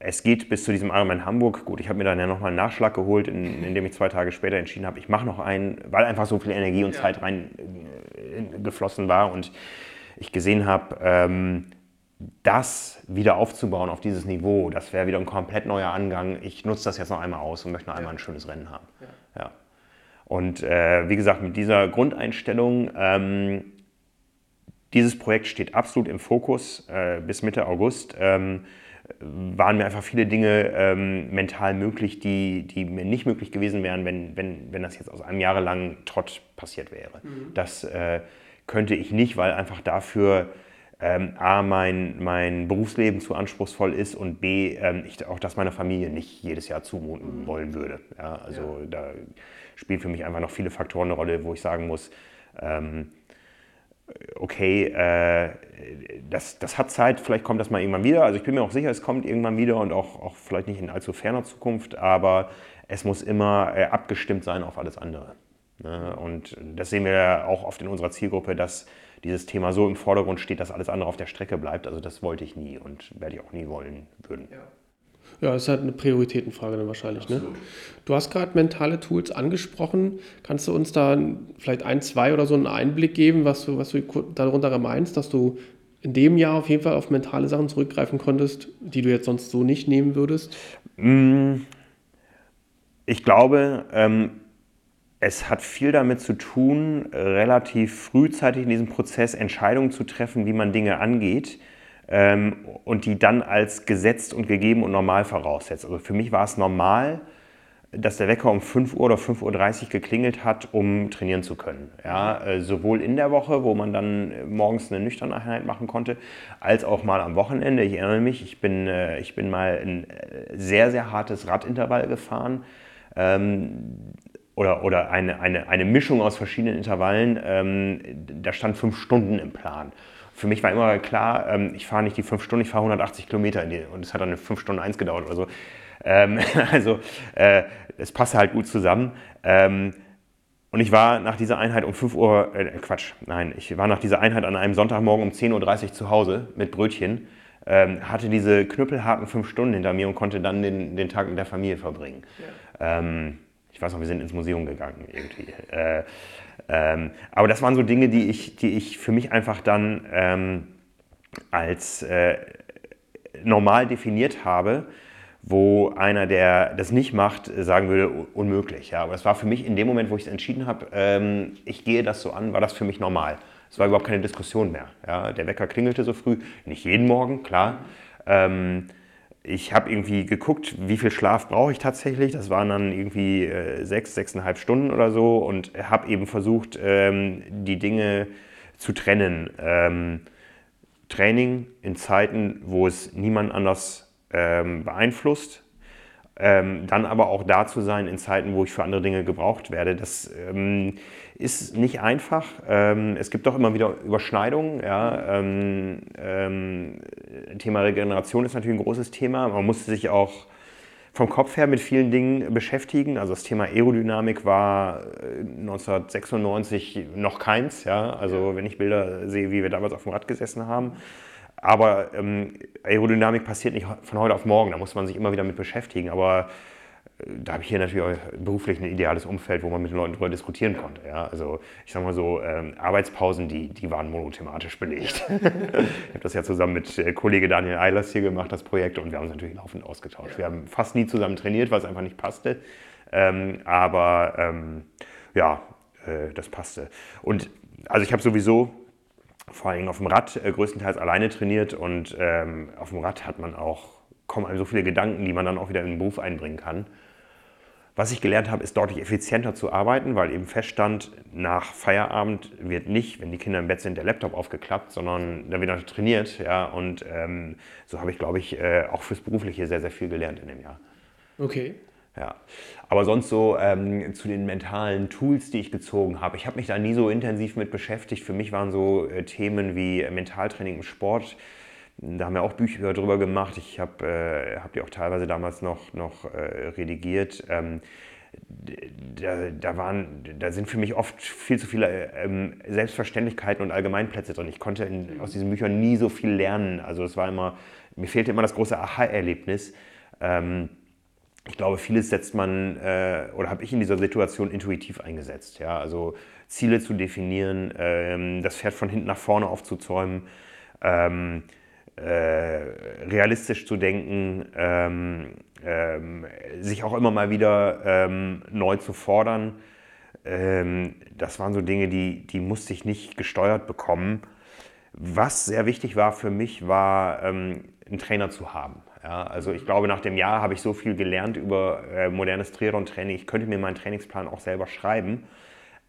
es geht bis zu diesem Ironman Hamburg. Gut, ich habe mir dann ja nochmal einen Nachschlag geholt, in, indem ich zwei Tage später entschieden habe, ich mache noch einen, weil einfach so viel Energie und ja. Zeit reingeflossen äh, war und ich gesehen habe, ähm, das wieder aufzubauen auf dieses Niveau, das wäre wieder ein komplett neuer Angang. Ich nutze das jetzt noch einmal aus und möchte noch einmal ein schönes Rennen haben. Ja. ja. Und äh, wie gesagt, mit dieser Grundeinstellung, ähm, dieses Projekt steht absolut im Fokus äh, bis Mitte August. Ähm, waren mir einfach viele Dinge ähm, mental möglich, die, die mir nicht möglich gewesen wären, wenn, wenn, wenn das jetzt aus einem jahrelangen Trott passiert wäre. Mhm. Das äh, könnte ich nicht, weil einfach dafür ähm, A, mein, mein Berufsleben zu anspruchsvoll ist und B, ähm, ich auch das meiner Familie nicht jedes Jahr zumuten mhm. wollen würde. Ja, also ja. da spielen für mich einfach noch viele Faktoren eine Rolle, wo ich sagen muss, ähm, okay, äh, das, das hat Zeit, vielleicht kommt das mal irgendwann wieder. Also ich bin mir auch sicher, es kommt irgendwann wieder und auch, auch vielleicht nicht in allzu ferner Zukunft, aber es muss immer äh, abgestimmt sein auf alles andere. Ne? Und das sehen wir auch oft in unserer Zielgruppe, dass dieses Thema so im Vordergrund steht, dass alles andere auf der Strecke bleibt. Also das wollte ich nie und werde ich auch nie wollen würden. Ja. Ja, das ist halt eine Prioritätenfrage dann wahrscheinlich. Ne? Du hast gerade mentale Tools angesprochen. Kannst du uns da vielleicht ein, zwei oder so einen Einblick geben, was du, was du darunter meinst, dass du in dem Jahr auf jeden Fall auf mentale Sachen zurückgreifen konntest, die du jetzt sonst so nicht nehmen würdest? Mm, ich glaube, ähm, es hat viel damit zu tun, relativ frühzeitig in diesem Prozess Entscheidungen zu treffen, wie man Dinge angeht ähm, und die dann als gesetzt und gegeben und normal voraussetzt. Also für mich war es normal, dass der Wecker um 5 Uhr oder 5.30 Uhr geklingelt hat, um trainieren zu können. Ja, äh, sowohl in der Woche, wo man dann morgens eine nüchterne Einheit machen konnte, als auch mal am Wochenende. Ich erinnere mich, ich bin, äh, ich bin mal ein äh, sehr, sehr hartes Radintervall gefahren. Ähm, oder, oder eine, eine, eine Mischung aus verschiedenen Intervallen. Ähm, da stand fünf Stunden im Plan. Für mich war immer klar, ähm, ich fahre nicht die fünf Stunden, ich fahre 180 Kilometer die, und es hat dann eine fünf Stunden eins gedauert oder so. Ähm, also äh, es passte halt gut zusammen. Ähm, und ich war nach dieser Einheit um 5 Uhr, äh, Quatsch, nein, ich war nach dieser Einheit an einem Sonntagmorgen um 10.30 Uhr zu Hause mit Brötchen, ähm, hatte diese knüppelharten fünf Stunden hinter mir und konnte dann den, den Tag mit der Familie verbringen. Ja. Ich weiß noch, wir sind ins Museum gegangen irgendwie. Äh, ähm, aber das waren so Dinge, die ich, die ich für mich einfach dann ähm, als äh, normal definiert habe, wo einer, der das nicht macht, sagen würde, unmöglich. Ja. Aber das war für mich in dem Moment, wo ich es entschieden habe, ähm, ich gehe das so an, war das für mich normal. Es war überhaupt keine Diskussion mehr. Ja. Der Wecker klingelte so früh, nicht jeden Morgen, klar. Ähm, ich habe irgendwie geguckt, wie viel Schlaf brauche ich tatsächlich. Das waren dann irgendwie äh, sechs, sechseinhalb Stunden oder so und habe eben versucht, ähm, die Dinge zu trennen. Ähm, Training in Zeiten, wo es niemand anders ähm, beeinflusst. Ähm, dann aber auch da zu sein in Zeiten, wo ich für andere Dinge gebraucht werde. Das ähm, ist nicht einfach. Ähm, es gibt doch immer wieder Überschneidungen. Ja. Ähm, ähm, Thema Regeneration ist natürlich ein großes Thema. Man musste sich auch vom Kopf her mit vielen Dingen beschäftigen. Also das Thema Aerodynamik war 1996 äh, noch keins. Ja. Also wenn ich Bilder sehe, wie wir damals auf dem Rad gesessen haben. Aber ähm, Aerodynamik passiert nicht von heute auf morgen. Da muss man sich immer wieder mit beschäftigen. Aber da habe ich hier natürlich beruflich ein ideales Umfeld, wo man mit den Leuten darüber diskutieren konnte. Ja? Also ich sage mal so, ähm, Arbeitspausen, die, die waren monothematisch belegt. ich habe das ja zusammen mit äh, Kollege Daniel Eilers hier gemacht, das Projekt, und wir haben uns natürlich laufend ausgetauscht. Wir haben fast nie zusammen trainiert, weil es einfach nicht passte. Ähm, aber ähm, ja, äh, das passte. Und also ich habe sowieso vor allem auf dem Rad äh, größtenteils alleine trainiert und ähm, auf dem Rad hat man auch kommen einem so viele Gedanken, die man dann auch wieder in den Beruf einbringen kann. Was ich gelernt habe, ist deutlich effizienter zu arbeiten, weil eben feststand, nach Feierabend wird nicht, wenn die Kinder im Bett sind, der Laptop aufgeklappt, sondern da wird noch trainiert. Ja, und ähm, so habe ich, glaube ich, äh, auch fürs Berufliche sehr, sehr viel gelernt in dem Jahr. Okay. Ja, aber sonst so ähm, zu den mentalen Tools, die ich gezogen habe. Ich habe mich da nie so intensiv mit beschäftigt. Für mich waren so äh, Themen wie Mentaltraining im Sport da haben wir auch Bücher drüber gemacht. Ich habe äh, hab die auch teilweise damals noch, noch äh, redigiert. Ähm, da, da, waren, da sind für mich oft viel zu viele ähm, Selbstverständlichkeiten und Allgemeinplätze drin. Ich konnte in, aus diesen Büchern nie so viel lernen. Also es war immer, mir fehlte immer das große Aha-Erlebnis. Ähm, ich glaube, vieles setzt man äh, oder habe ich in dieser Situation intuitiv eingesetzt. Ja? Also Ziele zu definieren, ähm, das Pferd von hinten nach vorne aufzuzäumen. Ähm, äh, realistisch zu denken, ähm, ähm, sich auch immer mal wieder ähm, neu zu fordern. Ähm, das waren so Dinge, die, die musste ich nicht gesteuert bekommen. Was sehr wichtig war für mich, war ähm, einen Trainer zu haben. Ja, also ich glaube, nach dem Jahr habe ich so viel gelernt über äh, modernes Triathlon-Training. Ich könnte mir meinen Trainingsplan auch selber schreiben,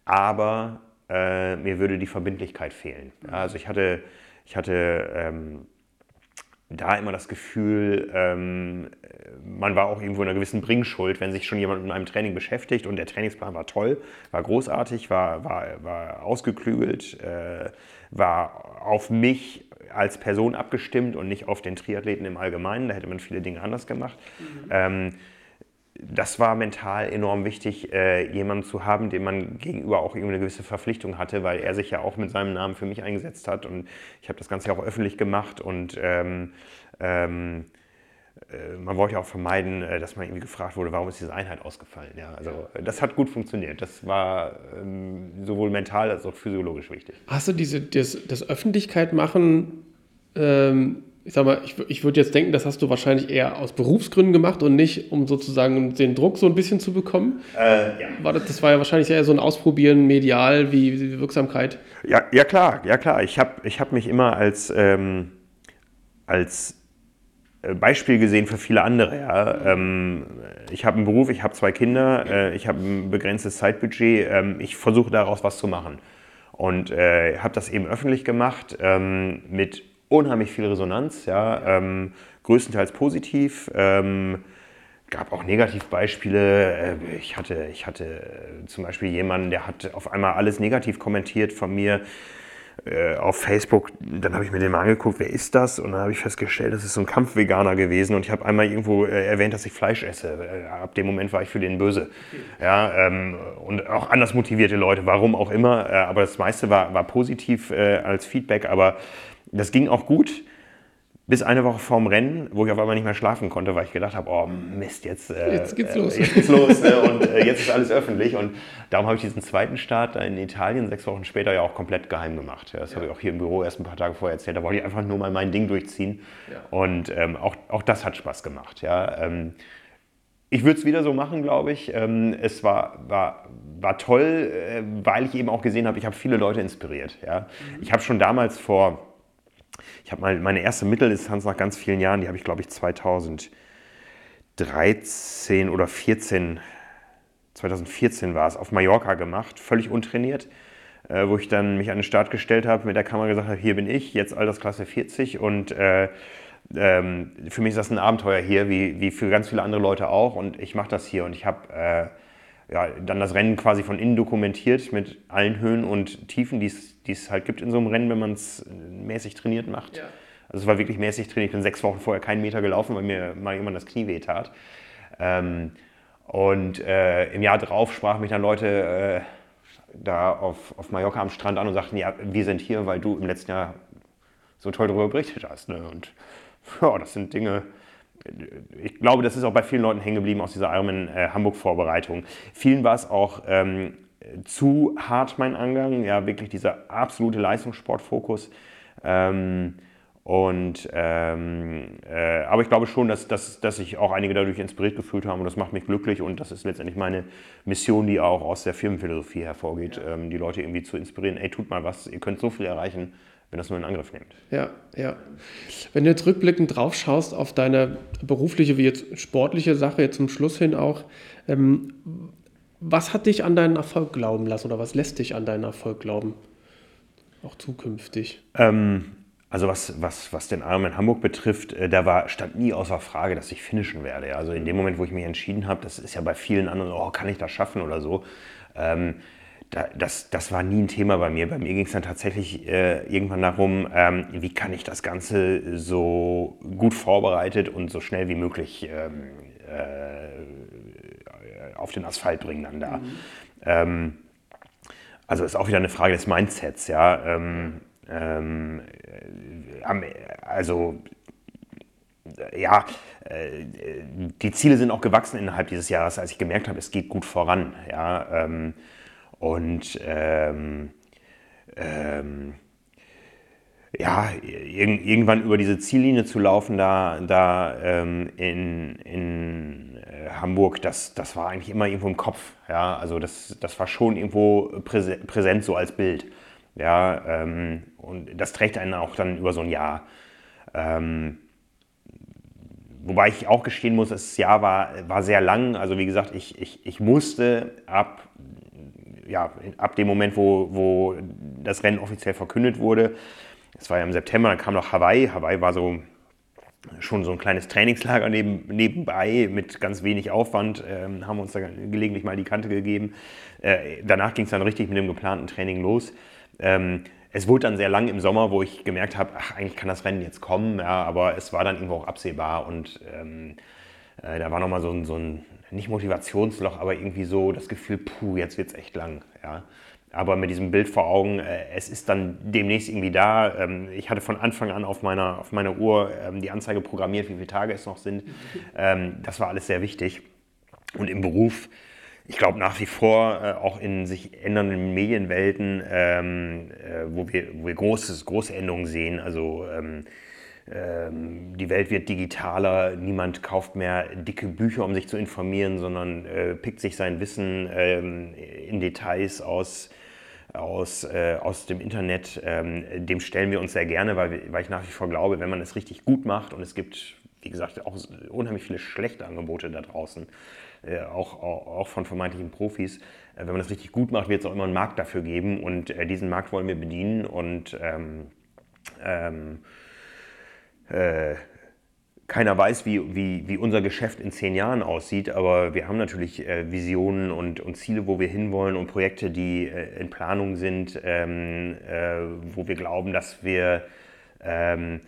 aber äh, mir würde die Verbindlichkeit fehlen. Ja, also ich hatte, ich hatte ähm, da immer das Gefühl, ähm, man war auch irgendwo in einer gewissen Bringschuld, wenn sich schon jemand mit einem Training beschäftigt und der Trainingsplan war toll, war großartig, war, war, war ausgeklügelt, äh, war auf mich als Person abgestimmt und nicht auf den Triathleten im Allgemeinen. Da hätte man viele Dinge anders gemacht. Mhm. Ähm, das war mental enorm wichtig, äh, jemanden zu haben, dem man gegenüber auch eine gewisse Verpflichtung hatte, weil er sich ja auch mit seinem Namen für mich eingesetzt hat und ich habe das Ganze ja auch öffentlich gemacht und ähm, ähm, äh, man wollte ja auch vermeiden, äh, dass man irgendwie gefragt wurde, warum ist diese Einheit ausgefallen. Ja, also das hat gut funktioniert. Das war ähm, sowohl mental als auch physiologisch wichtig. Hast du diese, das, das Öffentlichkeit machen ähm, ich sag mal, ich, ich würde jetzt denken, das hast du wahrscheinlich eher aus Berufsgründen gemacht und nicht, um sozusagen den Druck so ein bisschen zu bekommen. Äh, ja. War das, das war ja wahrscheinlich eher so ein Ausprobieren medial wie, wie Wirksamkeit. Ja, ja klar, ja klar. Ich habe ich hab mich immer als, ähm, als äh, Beispiel gesehen für viele andere. Ja. Ähm, ich habe einen Beruf, ich habe zwei Kinder, äh, ich habe ein begrenztes Zeitbudget, ähm, ich versuche daraus was zu machen. Und äh, habe das eben öffentlich gemacht ähm, mit unheimlich viel Resonanz, ja, ähm, größtenteils positiv. Ähm, gab auch Negativbeispiele. Äh, ich hatte, ich hatte äh, zum Beispiel jemanden, der hat auf einmal alles negativ kommentiert von mir äh, auf Facebook. Dann habe ich mir den mal angeguckt, wer ist das? Und dann habe ich festgestellt, das ist so ein Kampfveganer gewesen. Und ich habe einmal irgendwo erwähnt, dass ich Fleisch esse. Ab dem Moment war ich für den böse. Ja, ähm, und auch anders motivierte Leute, warum auch immer. aber das meiste war, war positiv als Feedback. Aber das ging auch gut, bis eine Woche vorm Rennen, wo ich auf einmal nicht mehr schlafen konnte, weil ich gedacht habe, oh Mist, jetzt, äh, jetzt geht's los. Äh, jetzt geht's los ne? und äh, jetzt ist alles öffentlich. Und darum habe ich diesen zweiten Start in Italien sechs Wochen später ja auch komplett geheim gemacht. Ja, das ja. habe ich auch hier im Büro erst ein paar Tage vorher erzählt. Da wollte ich einfach nur mal mein Ding durchziehen. Ja. Und ähm, auch, auch das hat Spaß gemacht. Ja. Ähm, ich würde es wieder so machen, glaube ich. Ähm, es war, war, war toll, äh, weil ich eben auch gesehen habe, ich habe viele Leute inspiriert. Ja. Mhm. Ich habe schon damals vor ich habe mal meine erste Mitteldistanz nach ganz vielen Jahren, die habe ich glaube ich 2013 oder 14, 2014 war es, auf Mallorca gemacht, völlig untrainiert, äh, wo ich dann mich an den Start gestellt habe, mit der Kamera gesagt habe, hier bin ich, jetzt Altersklasse 40 und äh, ähm, für mich ist das ein Abenteuer hier, wie, wie für ganz viele andere Leute auch und ich mache das hier und ich habe äh, ja, dann das Rennen quasi von innen dokumentiert mit allen Höhen und Tiefen, die es halt gibt in so einem Rennen, wenn man es mäßig trainiert macht. Ja. Also es war wirklich mäßig trainiert. Ich bin sechs Wochen vorher keinen Meter gelaufen, weil mir mal jemand das Knie wehtat. Ähm, und äh, im Jahr drauf sprachen mich dann Leute äh, da auf, auf Mallorca am Strand an und sagten, ja, wir sind hier, weil du im letzten Jahr so toll darüber berichtet hast. Ne? Und ja, das sind Dinge, ich glaube, das ist auch bei vielen Leuten hängen geblieben aus dieser Ironman äh, Hamburg-Vorbereitung. Vielen war es auch ähm, zu hart, mein Angang, ja, wirklich dieser absolute Leistungssportfokus. Ähm, und, ähm, äh, aber ich glaube schon, dass, dass, dass sich auch einige dadurch inspiriert gefühlt haben und das macht mich glücklich und das ist letztendlich meine Mission, die auch aus der Firmenphilosophie hervorgeht, ja. ähm, die Leute irgendwie zu inspirieren. Ey, tut mal was, ihr könnt so viel erreichen, wenn das nur in Angriff nimmt. Ja, ja. Wenn du jetzt rückblickend drauf schaust auf deine berufliche wie jetzt sportliche Sache, jetzt zum Schluss hin auch, ähm, was hat dich an deinen Erfolg glauben lassen oder was lässt dich an deinen Erfolg glauben? Auch zukünftig. Ähm, also was, was, was den Ironman Hamburg betrifft, äh, da war, stand nie außer Frage, dass ich finishen werde. Also in dem Moment, wo ich mich entschieden habe, das ist ja bei vielen anderen, oh, kann ich das schaffen oder so. Ähm, da, das, das war nie ein Thema bei mir. Bei mir ging es dann tatsächlich äh, irgendwann darum, ähm, wie kann ich das Ganze so gut vorbereitet und so schnell wie möglich ähm, äh, auf den Asphalt bringen dann da. Mhm. Ähm, also ist auch wieder eine Frage des Mindsets, ja. Ähm, ähm, also ja, äh, die Ziele sind auch gewachsen innerhalb dieses Jahres, als ich gemerkt habe, es geht gut voran. Ja, ähm, und ähm, ähm, ja, ir irgendwann über diese Ziellinie zu laufen, da, da ähm, in, in äh, Hamburg, das, das war eigentlich immer irgendwo im Kopf. Ja, also das, das war schon irgendwo präse präsent so als Bild. Ja, ähm, und das trägt einen auch dann über so ein Jahr. Ähm, wobei ich auch gestehen muss, das Jahr war, war sehr lang. Also wie gesagt, ich, ich, ich musste ab ja, ab dem Moment, wo, wo das Rennen offiziell verkündet wurde, es war ja im September, dann kam noch Hawaii. Hawaii war so schon so ein kleines Trainingslager neben, nebenbei mit ganz wenig Aufwand, ähm, haben uns da gelegentlich mal die Kante gegeben. Äh, danach ging es dann richtig mit dem geplanten Training los. Ähm, es wurde dann sehr lang im Sommer, wo ich gemerkt habe, ach, eigentlich kann das Rennen jetzt kommen, ja, aber es war dann irgendwo auch absehbar und ähm, äh, da war nochmal so ein, so ein nicht Motivationsloch, aber irgendwie so das Gefühl, puh, jetzt wird es echt lang. Ja. Aber mit diesem Bild vor Augen, äh, es ist dann demnächst irgendwie da. Ähm, ich hatte von Anfang an auf meiner, auf meiner Uhr ähm, die Anzeige programmiert, wie viele Tage es noch sind. Ähm, das war alles sehr wichtig. Und im Beruf, ich glaube nach wie vor, äh, auch in sich ändernden Medienwelten, ähm, äh, wo, wir, wo wir großes, große Änderungen sehen. Also ähm, ähm, die Welt wird digitaler, niemand kauft mehr dicke Bücher, um sich zu informieren, sondern äh, pickt sich sein Wissen ähm, in Details aus, aus, äh, aus dem Internet. Ähm, dem stellen wir uns sehr gerne, weil, weil ich nach wie vor glaube, wenn man es richtig gut macht und es gibt, wie gesagt, auch unheimlich viele schlechte Angebote da draußen, äh, auch, auch, von vermeintlichen Profis. Äh, wenn man das richtig gut macht, wird es auch immer einen Markt dafür geben und äh, diesen Markt wollen wir bedienen und ähm, ähm, äh, keiner weiß, wie, wie, wie unser Geschäft in zehn Jahren aussieht, aber wir haben natürlich äh, Visionen und, und Ziele, wo wir hinwollen und Projekte, die äh, in Planung sind, ähm, äh, wo wir glauben, dass wir ähm,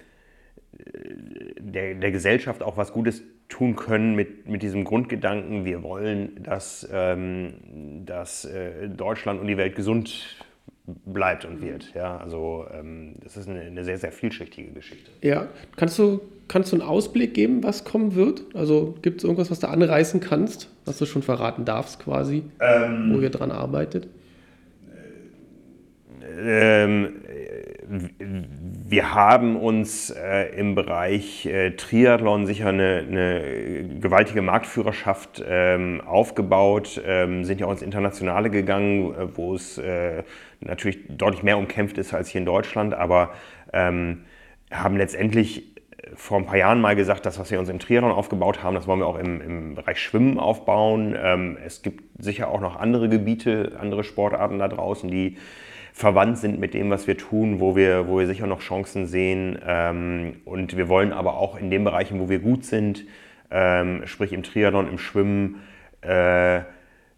der, der Gesellschaft auch was Gutes tun können mit, mit diesem Grundgedanken, wir wollen, dass, ähm, dass äh, Deutschland und die Welt gesund bleibt und wird. Ja, also ähm, das ist eine, eine, sehr, sehr vielschichtige Geschichte. Ja, kannst du, kannst du einen Ausblick geben, was kommen wird? Also gibt es irgendwas, was du anreißen kannst, was du schon verraten darfst quasi, ähm, wo ihr dran arbeitet? Ähm, wir haben uns äh, im Bereich äh, Triathlon sicher eine, eine gewaltige Marktführerschaft ähm, aufgebaut, ähm, sind ja auch ins Internationale gegangen, äh, wo es äh, natürlich deutlich mehr umkämpft ist als hier in Deutschland, aber ähm, haben letztendlich äh, vor ein paar Jahren mal gesagt, das, was wir uns im Triathlon aufgebaut haben, das wollen wir auch im, im Bereich Schwimmen aufbauen. Ähm, es gibt sicher auch noch andere Gebiete, andere Sportarten da draußen, die verwandt sind mit dem, was wir tun, wo wir, wo wir sicher noch Chancen sehen. Ähm, und wir wollen aber auch in den Bereichen, wo wir gut sind, ähm, sprich im Triathlon, im Schwimmen, äh,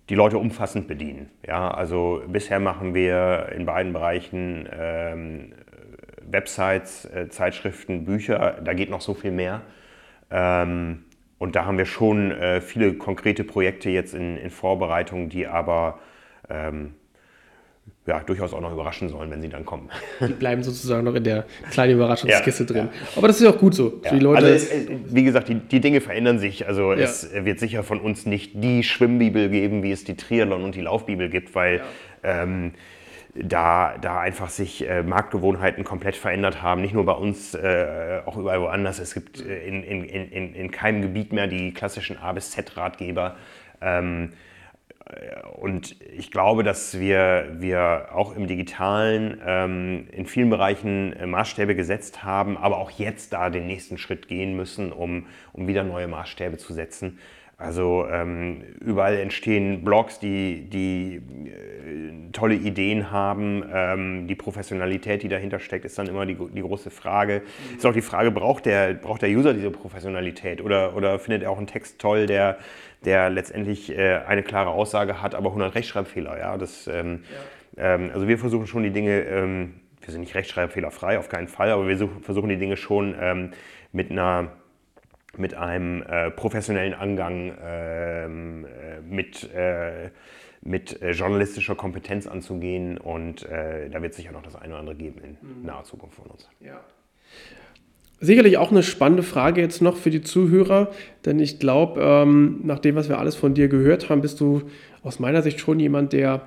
die Leute umfassend bedienen. Ja, also bisher machen wir in beiden Bereichen ähm, Websites, äh, Zeitschriften, Bücher, da geht noch so viel mehr. Ähm, und da haben wir schon äh, viele konkrete Projekte jetzt in, in Vorbereitung, die aber ähm, ja, durchaus auch noch überraschen sollen, wenn sie dann kommen. Die bleiben sozusagen noch in der kleinen Überraschungskiste ja, drin. Ja. Aber das ist ja auch gut so. Ja. also es, wie gesagt, die, die Dinge verändern sich. Also es wird sicher von uns nicht die Schwimmbibel geben, wie es die Triathlon und die Laufbibel gibt, weil ähm, da, da einfach sich äh, Marktgewohnheiten komplett verändert haben. Nicht nur bei uns, äh, auch überall woanders. Es gibt äh, in, in, in, in keinem Gebiet mehr die klassischen A bis Z-Ratgeber. Ähm, und ich glaube, dass wir, wir auch im Digitalen ähm, in vielen Bereichen äh, Maßstäbe gesetzt haben, aber auch jetzt da den nächsten Schritt gehen müssen, um, um wieder neue Maßstäbe zu setzen. Also ähm, überall entstehen Blogs, die, die äh, tolle Ideen haben. Ähm, die Professionalität, die dahinter steckt, ist dann immer die, die große Frage. Mhm. Ist auch die Frage, braucht der, braucht der User diese Professionalität oder, oder findet er auch einen Text toll, der, der letztendlich äh, eine klare Aussage hat, aber 100 Rechtschreibfehler. Ja? Das, ähm, ja. Ähm, also wir versuchen schon die Dinge, ähm, wir sind nicht rechtschreibfehlerfrei, auf keinen Fall, aber wir versuchen die Dinge schon ähm, mit einer mit einem äh, professionellen Angang, ähm, äh, mit, äh, mit äh, journalistischer Kompetenz anzugehen. Und da wird es sicher noch das eine oder andere geben in mhm. naher Zukunft von uns. Ja. Sicherlich auch eine spannende Frage jetzt noch für die Zuhörer, denn ich glaube, ähm, nach dem, was wir alles von dir gehört haben, bist du aus meiner Sicht schon jemand, der,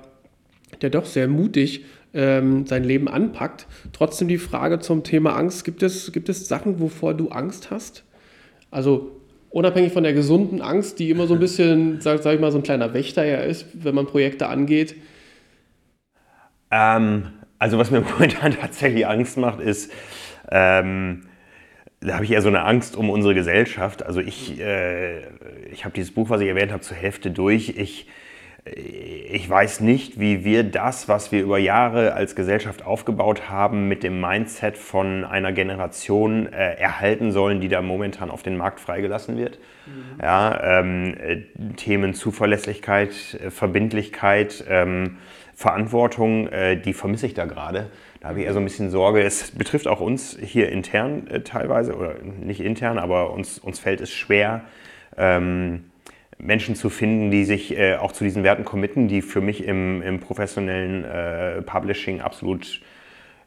der doch sehr mutig ähm, sein Leben anpackt. Trotzdem die Frage zum Thema Angst: Gibt es, gibt es Sachen, wovor du Angst hast? Also unabhängig von der gesunden Angst, die immer so ein bisschen, sag, sag ich mal, so ein kleiner Wächter ja ist, wenn man Projekte angeht? Ähm, also was mir momentan tatsächlich Angst macht, ist, ähm, da habe ich eher so eine Angst um unsere Gesellschaft. Also ich, äh, ich habe dieses Buch, was ich erwähnt habe, zur Hälfte durch. Ich ich weiß nicht, wie wir das, was wir über Jahre als Gesellschaft aufgebaut haben, mit dem Mindset von einer Generation äh, erhalten sollen, die da momentan auf den Markt freigelassen wird. Mhm. Ja, ähm, äh, Themen Zuverlässigkeit, äh, Verbindlichkeit, ähm, Verantwortung, äh, die vermisse ich da gerade. Da habe ich eher so ein bisschen Sorge. Es betrifft auch uns hier intern äh, teilweise, oder nicht intern, aber uns, uns fällt es schwer. Ähm, Menschen zu finden, die sich äh, auch zu diesen Werten committen, die für mich im, im professionellen äh, Publishing absolut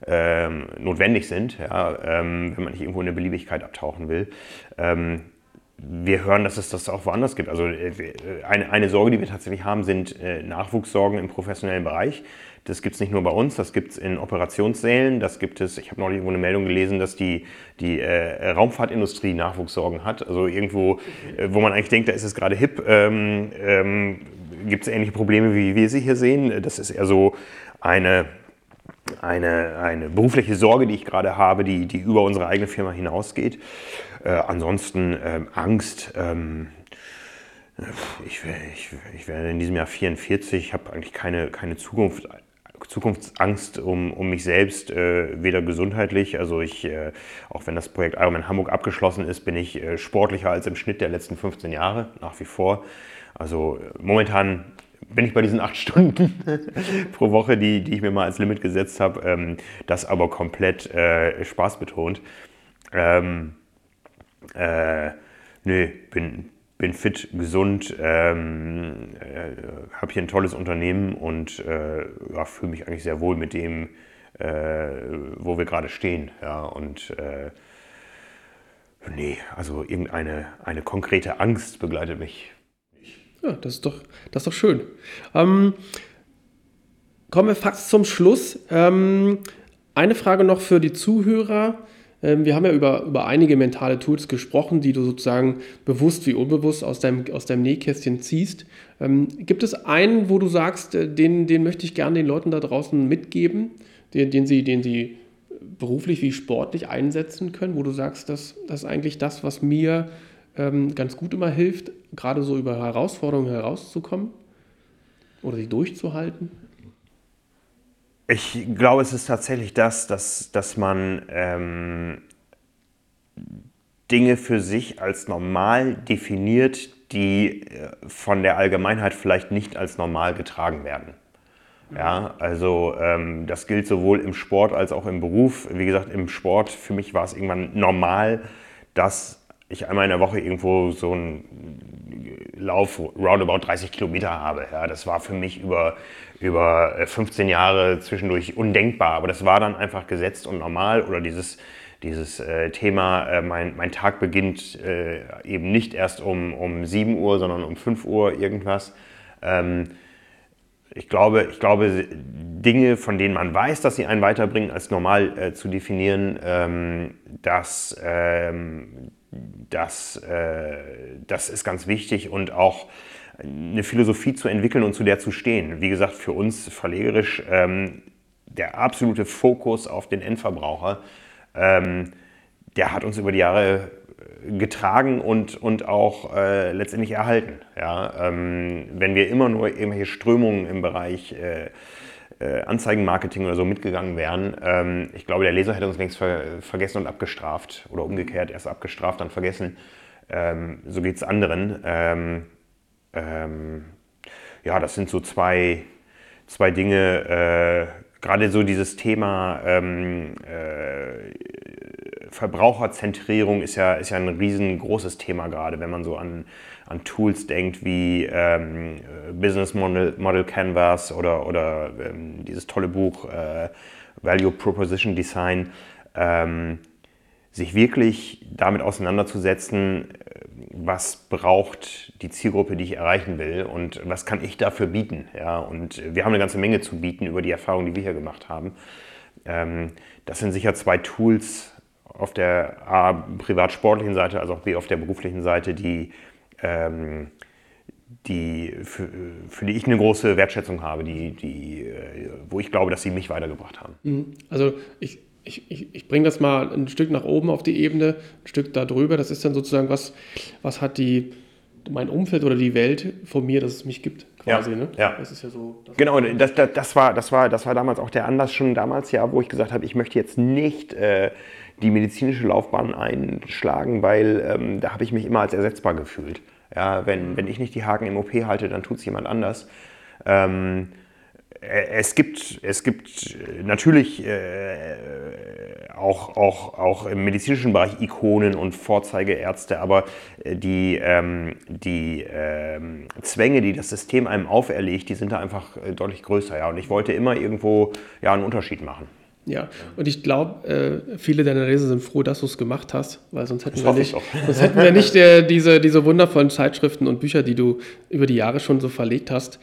ähm, notwendig sind, ja, ähm, wenn man nicht irgendwo in eine Beliebigkeit abtauchen will. Ähm, wir hören, dass es das auch woanders gibt. Also äh, eine, eine Sorge, die wir tatsächlich haben, sind äh, Nachwuchssorgen im professionellen Bereich. Das gibt es nicht nur bei uns, das gibt es in Operationssälen, das gibt es, ich habe neulich irgendwo eine Meldung gelesen, dass die, die äh, Raumfahrtindustrie Nachwuchssorgen hat. Also irgendwo, äh, wo man eigentlich denkt, da ist es gerade hip, ähm, ähm, gibt es ähnliche Probleme, wie wir sie hier sehen. Das ist eher so eine, eine, eine berufliche Sorge, die ich gerade habe, die, die über unsere eigene Firma hinausgeht. Äh, ansonsten ähm, Angst. Ähm, ich, ich, ich werde in diesem Jahr 44, ich habe eigentlich keine, keine Zukunft Zukunftsangst um, um mich selbst, äh, weder gesundheitlich, also ich, äh, auch wenn das Projekt Ironman Hamburg abgeschlossen ist, bin ich äh, sportlicher als im Schnitt der letzten 15 Jahre, nach wie vor. Also äh, momentan bin ich bei diesen acht Stunden pro Woche, die, die ich mir mal als Limit gesetzt habe, ähm, das aber komplett äh, spaßbetont. Ähm, äh, nö, bin, bin fit, gesund, ähm, äh, habe hier ein tolles Unternehmen und äh, ja, fühle mich eigentlich sehr wohl mit dem, äh, wo wir gerade stehen. Ja, und äh, nee, also irgendeine eine konkrete Angst begleitet mich. Ja, das ist doch, das ist doch schön. Ähm, kommen wir fast zum Schluss. Ähm, eine Frage noch für die Zuhörer. Ähm, wir haben ja über, über einige mentale Tools gesprochen, die du sozusagen bewusst wie unbewusst aus deinem, aus deinem Nähkästchen ziehst. Ähm, gibt es einen, wo du sagst, äh, den, den möchte ich gerne den Leuten da draußen mitgeben, den, den, sie, den sie beruflich wie sportlich einsetzen können, wo du sagst, das ist eigentlich das, was mir ähm, ganz gut immer hilft, gerade so über Herausforderungen herauszukommen oder sie durchzuhalten? Ich glaube, es ist tatsächlich das, dass, dass man ähm, Dinge für sich als normal definiert, die äh, von der Allgemeinheit vielleicht nicht als normal getragen werden. Ja, also ähm, das gilt sowohl im Sport als auch im Beruf. Wie gesagt, im Sport für mich war es irgendwann normal, dass ich einmal in der Woche irgendwo so einen Lauf roundabout 30 Kilometer habe. Ja, das war für mich über, über 15 äh, Jahre zwischendurch undenkbar, aber das war dann einfach gesetzt und normal oder dieses, dieses äh, Thema, äh, mein, mein Tag beginnt äh, eben nicht erst um, um 7 Uhr, sondern um 5 Uhr irgendwas. Ähm, ich glaube, ich glaube, Dinge, von denen man weiß, dass sie einen weiterbringen, als normal äh, zu definieren, ähm, das, ähm, das, äh, das ist ganz wichtig und auch eine Philosophie zu entwickeln und zu der zu stehen. Wie gesagt, für uns verlegerisch ähm, der absolute Fokus auf den Endverbraucher, ähm, der hat uns über die Jahre getragen und, und auch äh, letztendlich erhalten. Ja? Ähm, wenn wir immer nur irgendwelche Strömungen im Bereich äh, äh, Anzeigenmarketing oder so mitgegangen wären, ähm, ich glaube, der Leser hätte uns längst ver vergessen und abgestraft oder umgekehrt, erst abgestraft, dann vergessen. Ähm, so geht es anderen. Ähm, ähm, ja, das sind so zwei, zwei Dinge, äh, gerade so dieses Thema ähm, äh, Verbraucherzentrierung ist ja, ist ja ein riesengroßes Thema gerade, wenn man so an, an Tools denkt wie ähm, Business Model, Model Canvas oder, oder ähm, dieses tolle Buch äh, Value Proposition Design. Sich wirklich damit auseinanderzusetzen, was braucht die Zielgruppe, die ich erreichen will und was kann ich dafür bieten. Ja? Und wir haben eine ganze Menge zu bieten über die Erfahrungen, die wir hier gemacht haben. Ähm, das sind sicher zwei Tools auf der A, privat-sportlichen Seite, als auch B, auf der beruflichen Seite, die, ähm, die für, für, die ich eine große Wertschätzung habe, die, die, äh, wo ich glaube, dass sie mich weitergebracht haben. Mhm. Also ich, ich, ich, ich bringe das mal ein Stück nach oben auf die Ebene, ein Stück da drüber. Das ist dann sozusagen, was, was hat die, mein Umfeld oder die Welt von mir, dass es mich gibt, quasi. Ja, ne? ja. Das ist ja so. Das genau, das, das, das, war, das, war, das war damals auch der Anlass schon damals, ja, wo ich gesagt habe, ich möchte jetzt nicht äh, die medizinische Laufbahn einschlagen, weil ähm, da habe ich mich immer als ersetzbar gefühlt. Ja, wenn, wenn ich nicht die Haken im OP halte, dann tut es jemand anders. Ähm, äh, es gibt, es gibt natürlich äh, auch, auch, auch im medizinischen Bereich Ikonen und Vorzeigeärzte, aber äh, die, ähm, die ähm, Zwänge, die das System einem auferlegt, die sind da einfach äh, deutlich größer. Ja. Und ich wollte immer irgendwo ja, einen Unterschied machen. Ja, und ich glaube, äh, viele deiner Leser sind froh, dass du es gemacht hast, weil sonst hätten wir nicht, sonst hätten wir nicht äh, diese, diese wundervollen Zeitschriften und Bücher, die du über die Jahre schon so verlegt hast.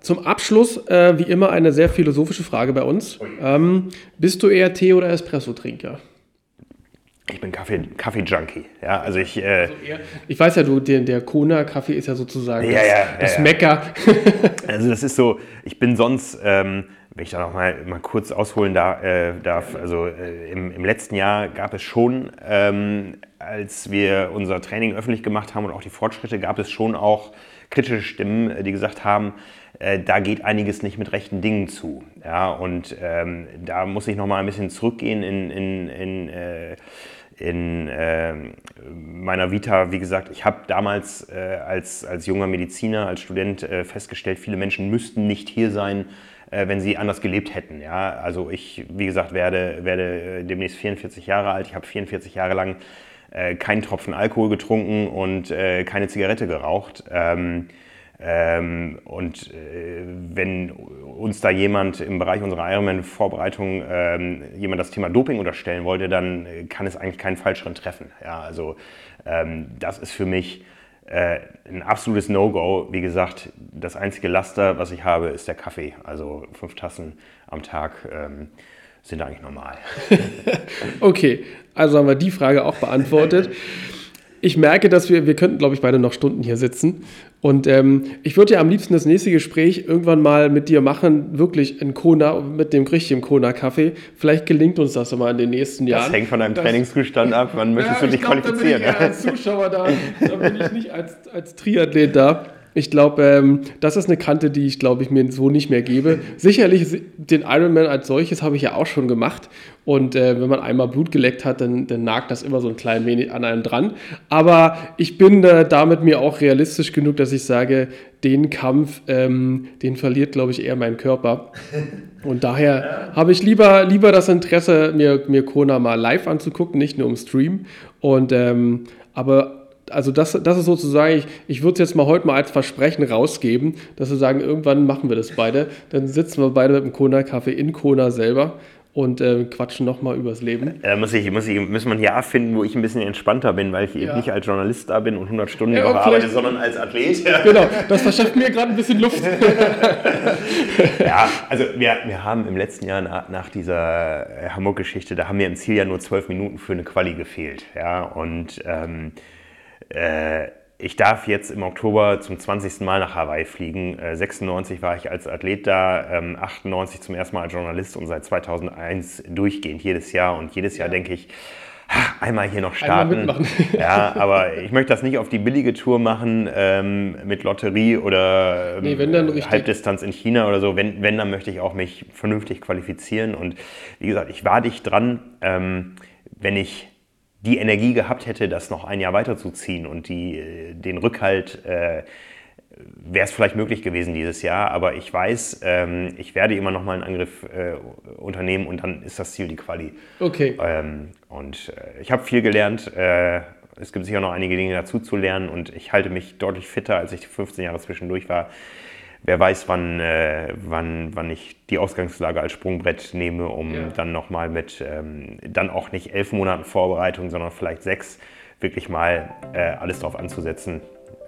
Zum Abschluss, äh, wie immer, eine sehr philosophische Frage bei uns. Ähm, bist du eher Tee- oder Espresso-Trinker? Ich bin Kaffee-Junkie. Kaffee ja, also ich, äh also ich weiß ja, du, der, der Kona-Kaffee ist ja sozusagen ja, das, ja, das ja, Mecker. also das ist so, ich bin sonst, ähm, wenn ich da noch mal, mal kurz ausholen da, äh, darf, also äh, im, im, letzten Jahr gab es schon, ähm, als wir unser Training öffentlich gemacht haben und auch die Fortschritte, gab es schon auch kritische Stimmen, die gesagt haben, äh, da geht einiges nicht mit rechten Dingen zu. Ja, und ähm, da muss ich noch mal ein bisschen zurückgehen in, in, in äh, in äh, meiner Vita, wie gesagt, ich habe damals äh, als, als junger Mediziner, als Student äh, festgestellt, viele Menschen müssten nicht hier sein, äh, wenn sie anders gelebt hätten. Ja? Also ich, wie gesagt, werde, werde demnächst 44 Jahre alt. Ich habe 44 Jahre lang äh, keinen Tropfen Alkohol getrunken und äh, keine Zigarette geraucht. Ähm, ähm, und äh, wenn uns da jemand im Bereich unserer Ironman-Vorbereitung ähm, jemand das Thema Doping unterstellen wollte, dann kann es eigentlich keinen falscheren treffen. Ja, also ähm, das ist für mich äh, ein absolutes No-Go. Wie gesagt, das einzige Laster, was ich habe, ist der Kaffee. Also fünf Tassen am Tag ähm, sind eigentlich normal. okay, also haben wir die Frage auch beantwortet. Ich merke, dass wir, wir könnten, glaube ich, beide noch Stunden hier sitzen. Und ähm, ich würde ja am liebsten das nächste Gespräch irgendwann mal mit dir machen, wirklich in Kona, mit dem richtigen Kona-Kaffee. Vielleicht gelingt uns das immer in den nächsten Jahren. Das hängt von deinem das, Trainingszustand ab. Wann möchtest ja, du dich glaub, qualifizieren? Da bin ich als Zuschauer da, da bin ich nicht als, als Triathlet da. Ich glaube, ähm, das ist eine Kante, die ich, glaube ich, mir so nicht mehr gebe. Sicherlich, den Ironman als solches habe ich ja auch schon gemacht. Und äh, wenn man einmal Blut geleckt hat, dann, dann, nagt das immer so ein klein wenig an einem dran. Aber ich bin äh, damit mir auch realistisch genug, dass ich sage, den Kampf, ähm, den verliert, glaube ich, eher mein Körper. Und daher habe ich lieber, lieber das Interesse, mir, mir Kona mal live anzugucken, nicht nur im Stream. Und ähm, aber also das, das ist sozusagen, ich, ich würde es jetzt mal heute mal als Versprechen rausgeben, dass wir sagen, irgendwann machen wir das beide. Dann sitzen wir beide mit dem Kona-Kaffee in Kona selber und äh, quatschen nochmal übers Leben. Äh, muss ich, muss ich, muss man ein Jahr finden, wo ich ein bisschen entspannter bin, weil ich Ja. eben nicht als Journalist da bin und 100 Stunden Ja, arbeite, sondern als Athlet. Genau, das verschafft mir gerade ein bisschen Luft. Ja, also wir, wir haben im letzten Jahr nach, nach dieser äh, Hamburg-Geschichte, da haben mir im Ziel ja nur zwölf Minuten für eine Quali gefehlt. Ja, und ähm, äh, ich darf jetzt im Oktober zum 20. Mal nach Hawaii fliegen. Äh, 96 war ich als Athlet da, ähm, 98 zum ersten Mal als Journalist und seit 2001 durchgehend jedes Jahr. Und jedes Jahr denke ich, "Ha, einmal hier noch starten. Ja, aber ich möchte das nicht auf die billige Tour machen ähm, mit Lotterie oder ähm, Nee. Halbdistanz in China oder so. Wenn, wenn, dann möchte ich auch mich vernünftig qualifizieren. Und wie gesagt, ich war dicht dran, ähm, wenn ich die Energie gehabt hätte, das noch ein Jahr weiterzuziehen und die, äh, den Rückhalt, äh, wäre es vielleicht möglich gewesen dieses Jahr. Aber ich weiß, ähm, ich werde immer noch mal einen Angriff äh, unternehmen und dann ist das Ziel die Quali. Okay. Ähm, und äh, ich habe viel gelernt. Äh, es gibt sicher noch einige Dinge dazu zu lernen und ich halte mich deutlich fitter, als ich die 15 Jahre zwischendurch war. Wer weiß, wann, äh, wann, wann ich die Ausgangslage als Sprungbrett nehme, um Ja. dann nochmal mit, ähm, dann auch nicht elf Monaten Vorbereitung, sondern vielleicht sechs, wirklich mal äh, alles drauf anzusetzen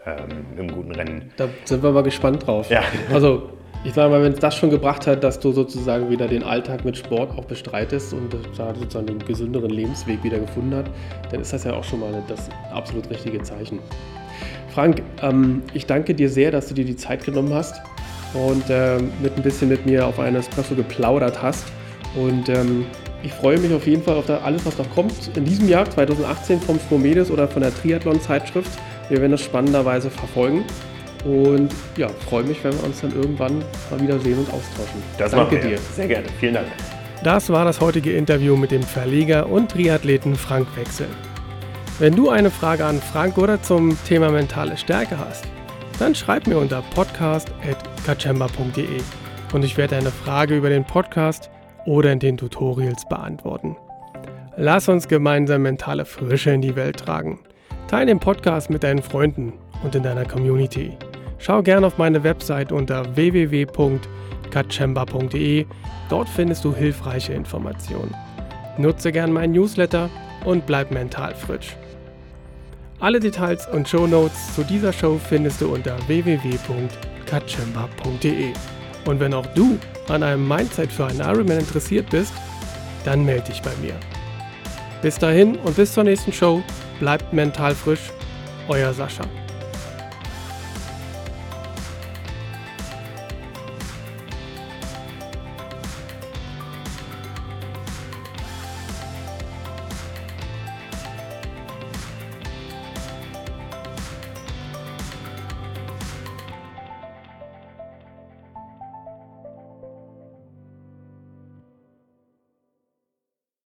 ähm, im guten Rennen. Da sind wir mal gespannt drauf. Ja. Also, ich sage mal, wenn es das schon gebracht hat, dass du sozusagen wieder den Alltag mit Sport auch bestreitest und da sozusagen den gesünderen Lebensweg wieder gefunden hat, dann ist das ja auch schon mal das absolut richtige Zeichen. Frank, ähm, ich danke dir sehr, dass du dir die Zeit genommen hast und ähm, mit ein bisschen mit mir auf einen Espresso geplaudert hast. Und ähm, ich freue mich auf jeden Fall auf alles, was noch kommt in diesem Jahr 2018 vom Spomedes oder von der Triathlon-Zeitschrift. Wir werden das spannenderweise verfolgen. Und ja, freue mich, wenn wir uns dann irgendwann mal wieder sehen und austauschen. Das Danke machen wir. dir. Sehr gerne. Vielen Dank. Das war das heutige Interview mit dem Verleger und Triathleten Frank Wechsel. Wenn du eine Frage an Frank oder zum Thema mentale Stärke hast, dann schreib mir unter podcast.kachemba.de und ich werde deine Frage über den Podcast oder in den Tutorials beantworten. Lass uns gemeinsam mentale Frische in die Welt tragen. Teile den Podcast mit deinen Freunden und in deiner Community. Schau gerne auf meine Website unter www.kachemba.de. Dort findest du hilfreiche Informationen. Nutze gern meinen Newsletter und bleib mental frisch. Alle Details und Shownotes zu dieser Show findest du unter www.kachemba.de. Und wenn auch du an einem Mindset für einen Ironman interessiert bist, dann melde dich bei mir. Bis dahin und bis zur nächsten Show, bleibt mental frisch, euer Sascha.